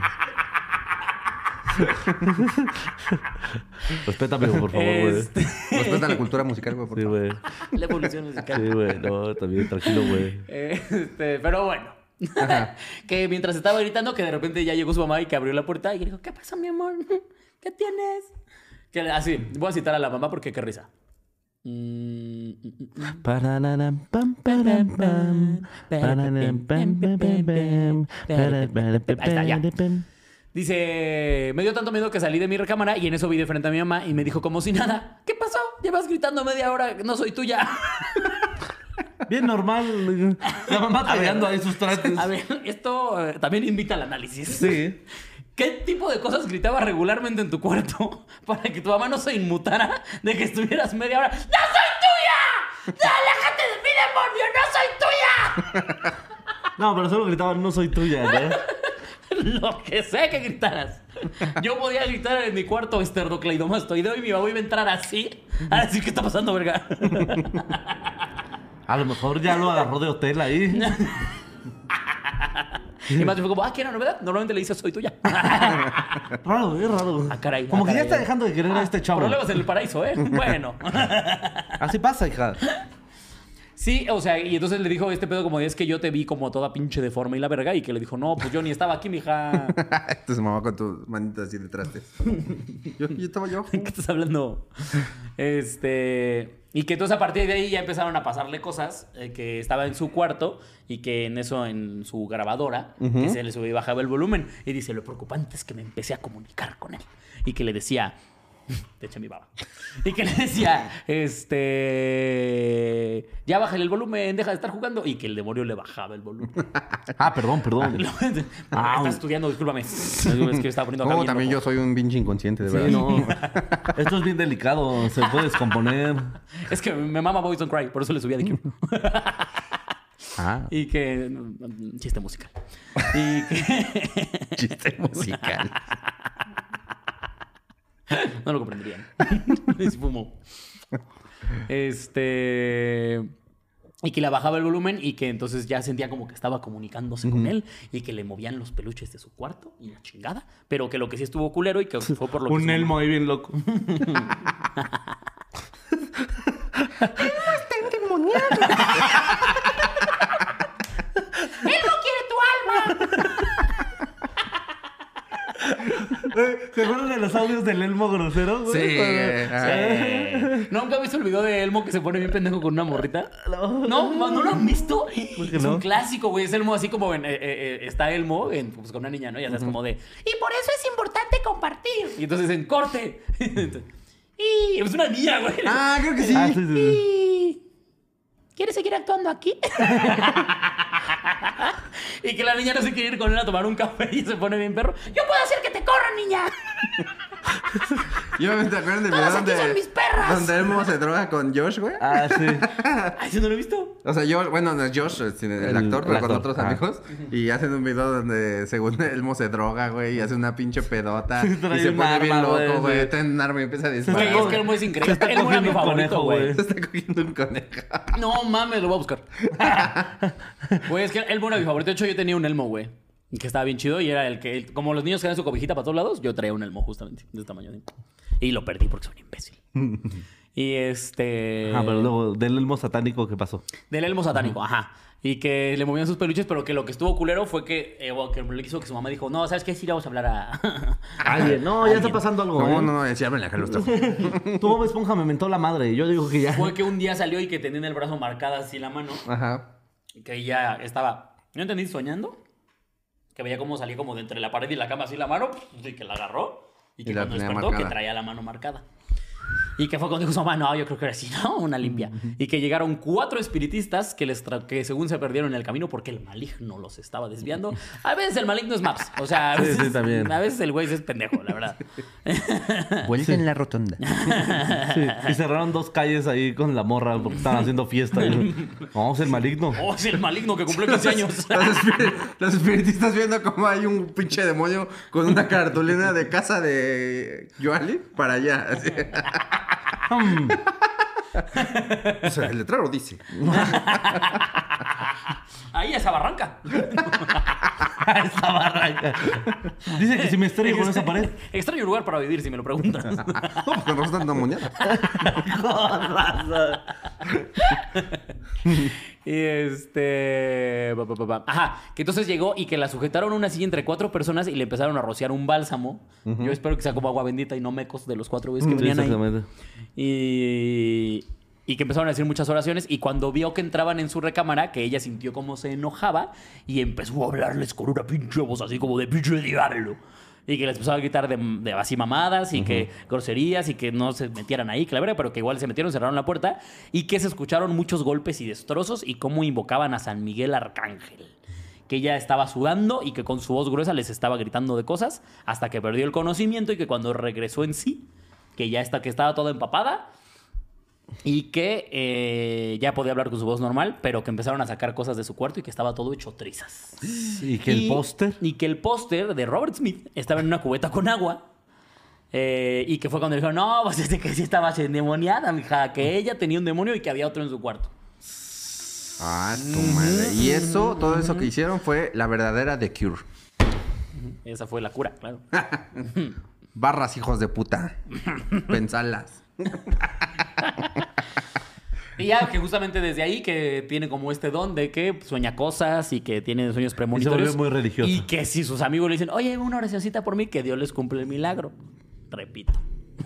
respeta, amigo, por favor, güey. Este, Respeta la cultura musical, güey, por Sí, favor. güey. la evolución musical. Sí, güey. No, también, tranquilo, güey. Este, pero bueno. que mientras estaba gritando, que de repente ya llegó su mamá y que abrió la puerta y le dijo, ¿qué pasa, mi amor? ¿Qué tienes? Que, así, voy a citar a la mamá porque qué risa. Ahí está, ya. Dice, me dio tanto miedo que salí de mi recámara y en eso vi de frente a mi mamá y me dijo como si nada. ¿Qué pasó? Llevas gritando media hora, no soy tuya. Bien normal. La mamá tallando ahí sus trastes. A ver, esto eh, también invita al análisis. Sí. ¿Qué tipo de cosas gritaba regularmente en tu cuarto para que tu mamá no se inmutara de que estuvieras media hora? ¡No soy tuya! ¡No, ¡Aléjate de mi demonio! ¡No soy tuya! No, pero solo gritaban, no soy tuya, ¿no? Lo que sea que gritaras. Yo podía gritar en mi cuarto esterdocleidomastoideo y mi mamá iba a entrar así a decir qué está pasando, verga. A lo mejor ya lo agarró de hotel ahí. Y más fue como, ah, ¿qué era novedad? Normalmente le dices soy tuya. Raro, es raro. Ah, caray, Como ah, que ya está dejando de querer a este chavo. Problemas en el paraíso, ¿eh? Bueno. Así pasa, hija. Sí, o sea, y entonces le dijo este pedo como es que yo te vi como toda pinche deforme y la verga, y que le dijo, no, pues yo ni estaba aquí, mija. Entonces mamá con tus manitas así detrás de... Yo, yo estaba yo. ¿Qué estás hablando? Este. Y que entonces a partir de ahí ya empezaron a pasarle cosas, eh, que estaba en su cuarto y que en eso, en su grabadora, que se le subía y bajaba el volumen. Y dice, lo preocupante es que me empecé a comunicar con él. Y que le decía, te eché mi baba. Y que le decía, este, ya bájale el volumen, deja de estar jugando. Y que el demonio le bajaba el volumen. Ah, perdón, perdón. Ah, estás estudiando, discúlpame. Es que estaba poniendo acá No, bien también yo soy un pinche inconsciente, de Sí, verdad. no. Esto es bien delicado. Se puede descomponer. Es que me mama Boys Don't Cry, por eso le subí a The Cure. Ah, Y que. mm, Chiste musical. Y que. chiste musical. No lo comprenderían. y se fumó. Este. Y que le bajaba el volumen y que entonces ya sentía como que estaba comunicándose con él y que le movían los peluches de su cuarto y la chingada. Pero que lo que sí estuvo culero y que fue por lo que. Un elmo ahí bien loco. ¿Se acuerdan de los audios del elmo grosero? güey? Sí, ah. Eh, ¿Nunca visto el video de Elmo que se pone bien pendejo con una morrita? No, ¿no lo han visto? Es no? un clásico, güey. Es Elmo así como en, eh, eh, está Elmo en, pues, con una niña, ¿no? Ya sabes, como de. Y por eso es importante compartir. Y entonces en corte. y es una niña, güey. Ah, creo que sí. Ah, sí, sí, sí. Y... ¿Quieres seguir actuando aquí? y que la niña no se quiere ir con él a tomar un café y se pone bien perro. Yo puedo hacer que te corran, niña. Yo me acuerdo del video donde. son mis perras. Donde Elmo se droga con Josh, güey. Ah, sí. Ay, ¿sí no lo he visto? O sea, yo, bueno, no es Josh, es el, El- actor, pero con otros ah. amigos. Y hacen un video donde, según Elmo se droga, güey, y hace una pinche pedota. Y se pone bien loco, güey, güey. sí. Tiene un arma y empieza a Güey, disparar. es que Elmo es increíble. Se está Elmo era mi cogiendo un favorito, conejo, güey. güey. Se está cogiendo un conejo. No mames, lo voy a buscar. Güey, es que Elmo era mi favorito. De hecho, yo tenía un Elmo, güey. Que estaba bien chido y era el que, como los niños que dan su cobijita para todos lados, yo traía un Elmo justamente de este tamaño. Y lo perdí porque soy un imbécil. y este. Ah, pero luego, del elmo satánico, ¿qué pasó? Del elmo satánico, ajá. Y que le movían sus peluches, pero que lo que estuvo culero fue que, eh, que le hizo que su mamá dijo, no, ¿sabes qué? Sí, le vamos a hablar a... Alguien. No, ya está pasando algo. No, ¿eh? no, no, decía, ábrele acá los ojos. Tu Bob Esponja me mentó la madre. Yo digo que ya. Fue que un día salió y que tenía en el brazo marcada así la mano. Ajá. Y que ya estaba, ¿no entendí? Soñando. Que veía cómo salía como de entre la pared y la cama así la mano. Y que la agarró. Y que Y cuando despertó, que traía la mano marcada. Y que fue cuando dijo su mamá, no, yo creo que era así, ¿no? Una limpia. Y que llegaron cuatro espiritistas que, les que según se perdieron en el camino porque el maligno los estaba desviando. A veces el maligno es Maps. O sea, a Sí, veces, sí, también. A veces el güey es pendejo, la verdad. Vuelta en la rotonda. Sí, Y cerraron dos calles ahí con la morra porque estaban haciendo fiesta. Vamos, el maligno. Oh, es el maligno que cumplió 15 años. Los, espir- los espiritistas viendo cómo hay un pinche demonio con una cartulina de casa de Yoali para allá. así. O sea, el letrero dice. Ahí esa barranca. Esa barranca. Dice que si me estrello con esa pared. Extraño lugar para vivir, si me lo preguntas. No, pues con razón está endemoniada. Y este. Ajá, que entonces llegó y que la sujetaron a una silla entre cuatro personas y le empezaron a rociar un bálsamo. Yo espero que sea como agua bendita y no mecos de los cuatro güeyes que Sí, venían ahí. Y. Y que empezaron a decir muchas oraciones. Y cuando vio que entraban en su recámara, que ella sintió como se enojaba y empezó a hablarles con una pinche voz así como de pinche diablo. Y que les empezó a gritar de, de así mamadas y que groserías y que no se metieran ahí, claro, pero que igual se metieron, cerraron la puerta y que se escucharon muchos golpes y destrozos y cómo invocaban a San Miguel Arcángel. Que ella estaba sudando y que con su voz gruesa les estaba gritando de cosas hasta que perdió el conocimiento y que cuando regresó en sí, que ya está, que estaba toda empapada y que eh, ya podía hablar con su voz normal, pero que empezaron a sacar cosas de su cuarto y que estaba todo hecho trizas. Y que el póster. Y que el póster de Robert Smith estaba en una cubeta con agua. eh, y que fue cuando dijeron, no, pues es de que sí estabas endemoniada, mija, que ella tenía un demonio y que había otro en su cuarto. Ah, tu madre. Y eso, todo eso que hicieron fue la verdadera The Cure. Esa fue la cura, claro. Barras, hijos de puta. Pensalas. Y ya que justamente desde ahí que tiene como este don de que sueña cosas y que tiene sueños premonitorios. volvió muy religiosa. Y que si sus amigos le dicen, oye, una oracióncita por mí, que Dios les cumple el milagro. Repito.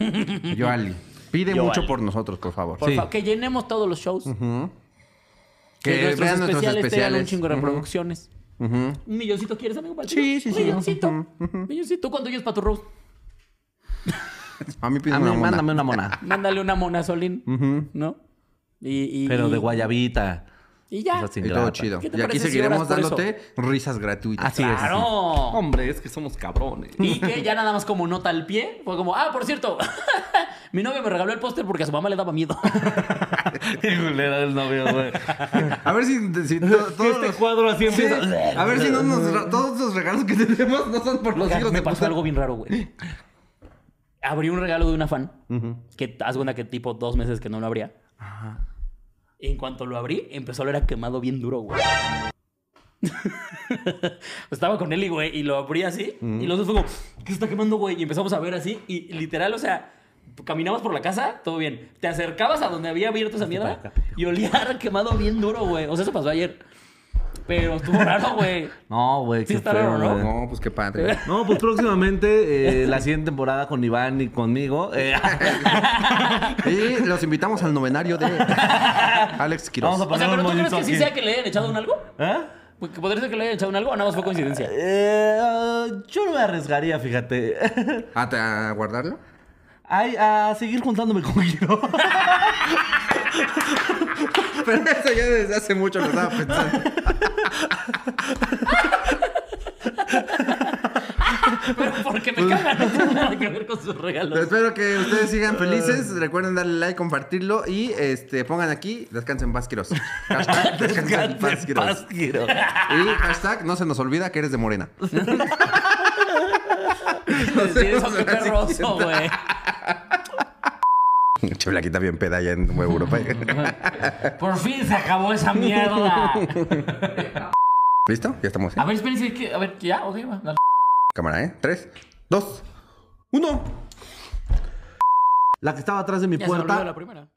Yoali. Pide Yoali. mucho por nosotros, por favor. Por Sí. favor, que llenemos todos los shows. Que, Que, nuestros vean nuestros especiales, tengan un especiales. chingo de reproducciones. ¿Un milloncito quieres, amigo? para el Sí, sí, sí. Un milloncito. Milloncito. ¿Cuánto quieres para tu roast? A mí pide A una mona. mándame una mona. Mándale una mona, Solín. Ujú. ¿No? Y, y- Pero de guayabita. Y ya. Y todo chido. ¿Qué te Y aquí parece si seguiremos oras por eso? dándote risas gratuitas. Así es. ¡Claro! Hombre, es que somos cabrones. Y que ya nada más como nota al pie, fue como, ah, por cierto, mi novio me regaló el póster porque a su mamá le daba miedo. Qué culera del novio, güey. A ver si, si to- todos Este los- cuadro así Sí, empieza. A ver si no nos, todos los regalos que tenemos no son por los Oiga, hijos me de pasó puta. algo bien raro, güey. Abrí un regalo de una fan. Que haz cuenta que tipo dos meses que no lo abría. En cuanto lo abrí, empezó a oler a quemado bien duro, güey. Estaba con Eli, güey, y lo abrí así. Y los dos fue como, ¿qué se está quemando, güey? Y empezamos a ver así. Y literal, o sea, caminamos por la casa, todo bien. Te acercabas a donde había abierto esa mierda y olía quemado bien duro, güey. O sea, eso pasó ayer. Pero estuvo raro, güey. No, güey. Sí qué está feo, raro, ¿no? No, pues qué padre. No, pues próximamente, eh, la siguiente temporada con Iván y conmigo. eh, Y los invitamos al novenario de Alex Quiroz. Vamos a O sea, pero ¿tú crees que sí sea que le hayan echado un algo? ¿Eh? ¿Que podría ser que le hayan echado un algo o nada más fue coincidencia? Eh, ah, yo no me arriesgaría, fíjate. ¿A, te- a guardarlo? Ay, a seguir juntándome con Guido. Pero eso ya desde hace mucho lo estaba pensando. Pero porque me cagan, no tiene nada que ver con sus regalos. Espero que ustedes sigan felices. Recuerden darle like, compartirlo y este pongan aquí Descansen en paz, Quiroz. Hashtag Descansa en paz. Y hashtag no se nos olvida que eres de Morena. Tienes un perroso, güey. Che, Blanquita bien peda ya en Europa. Por fin se acabó esa mierda. ¿Listo? Ya estamos. ¿eh? A ver, espérense. que- A ver, ya, ok, va. dale. Cámara, ¿eh? Tres, dos, uno. La que estaba atrás de mi Ya se me olvidó puerta la primera.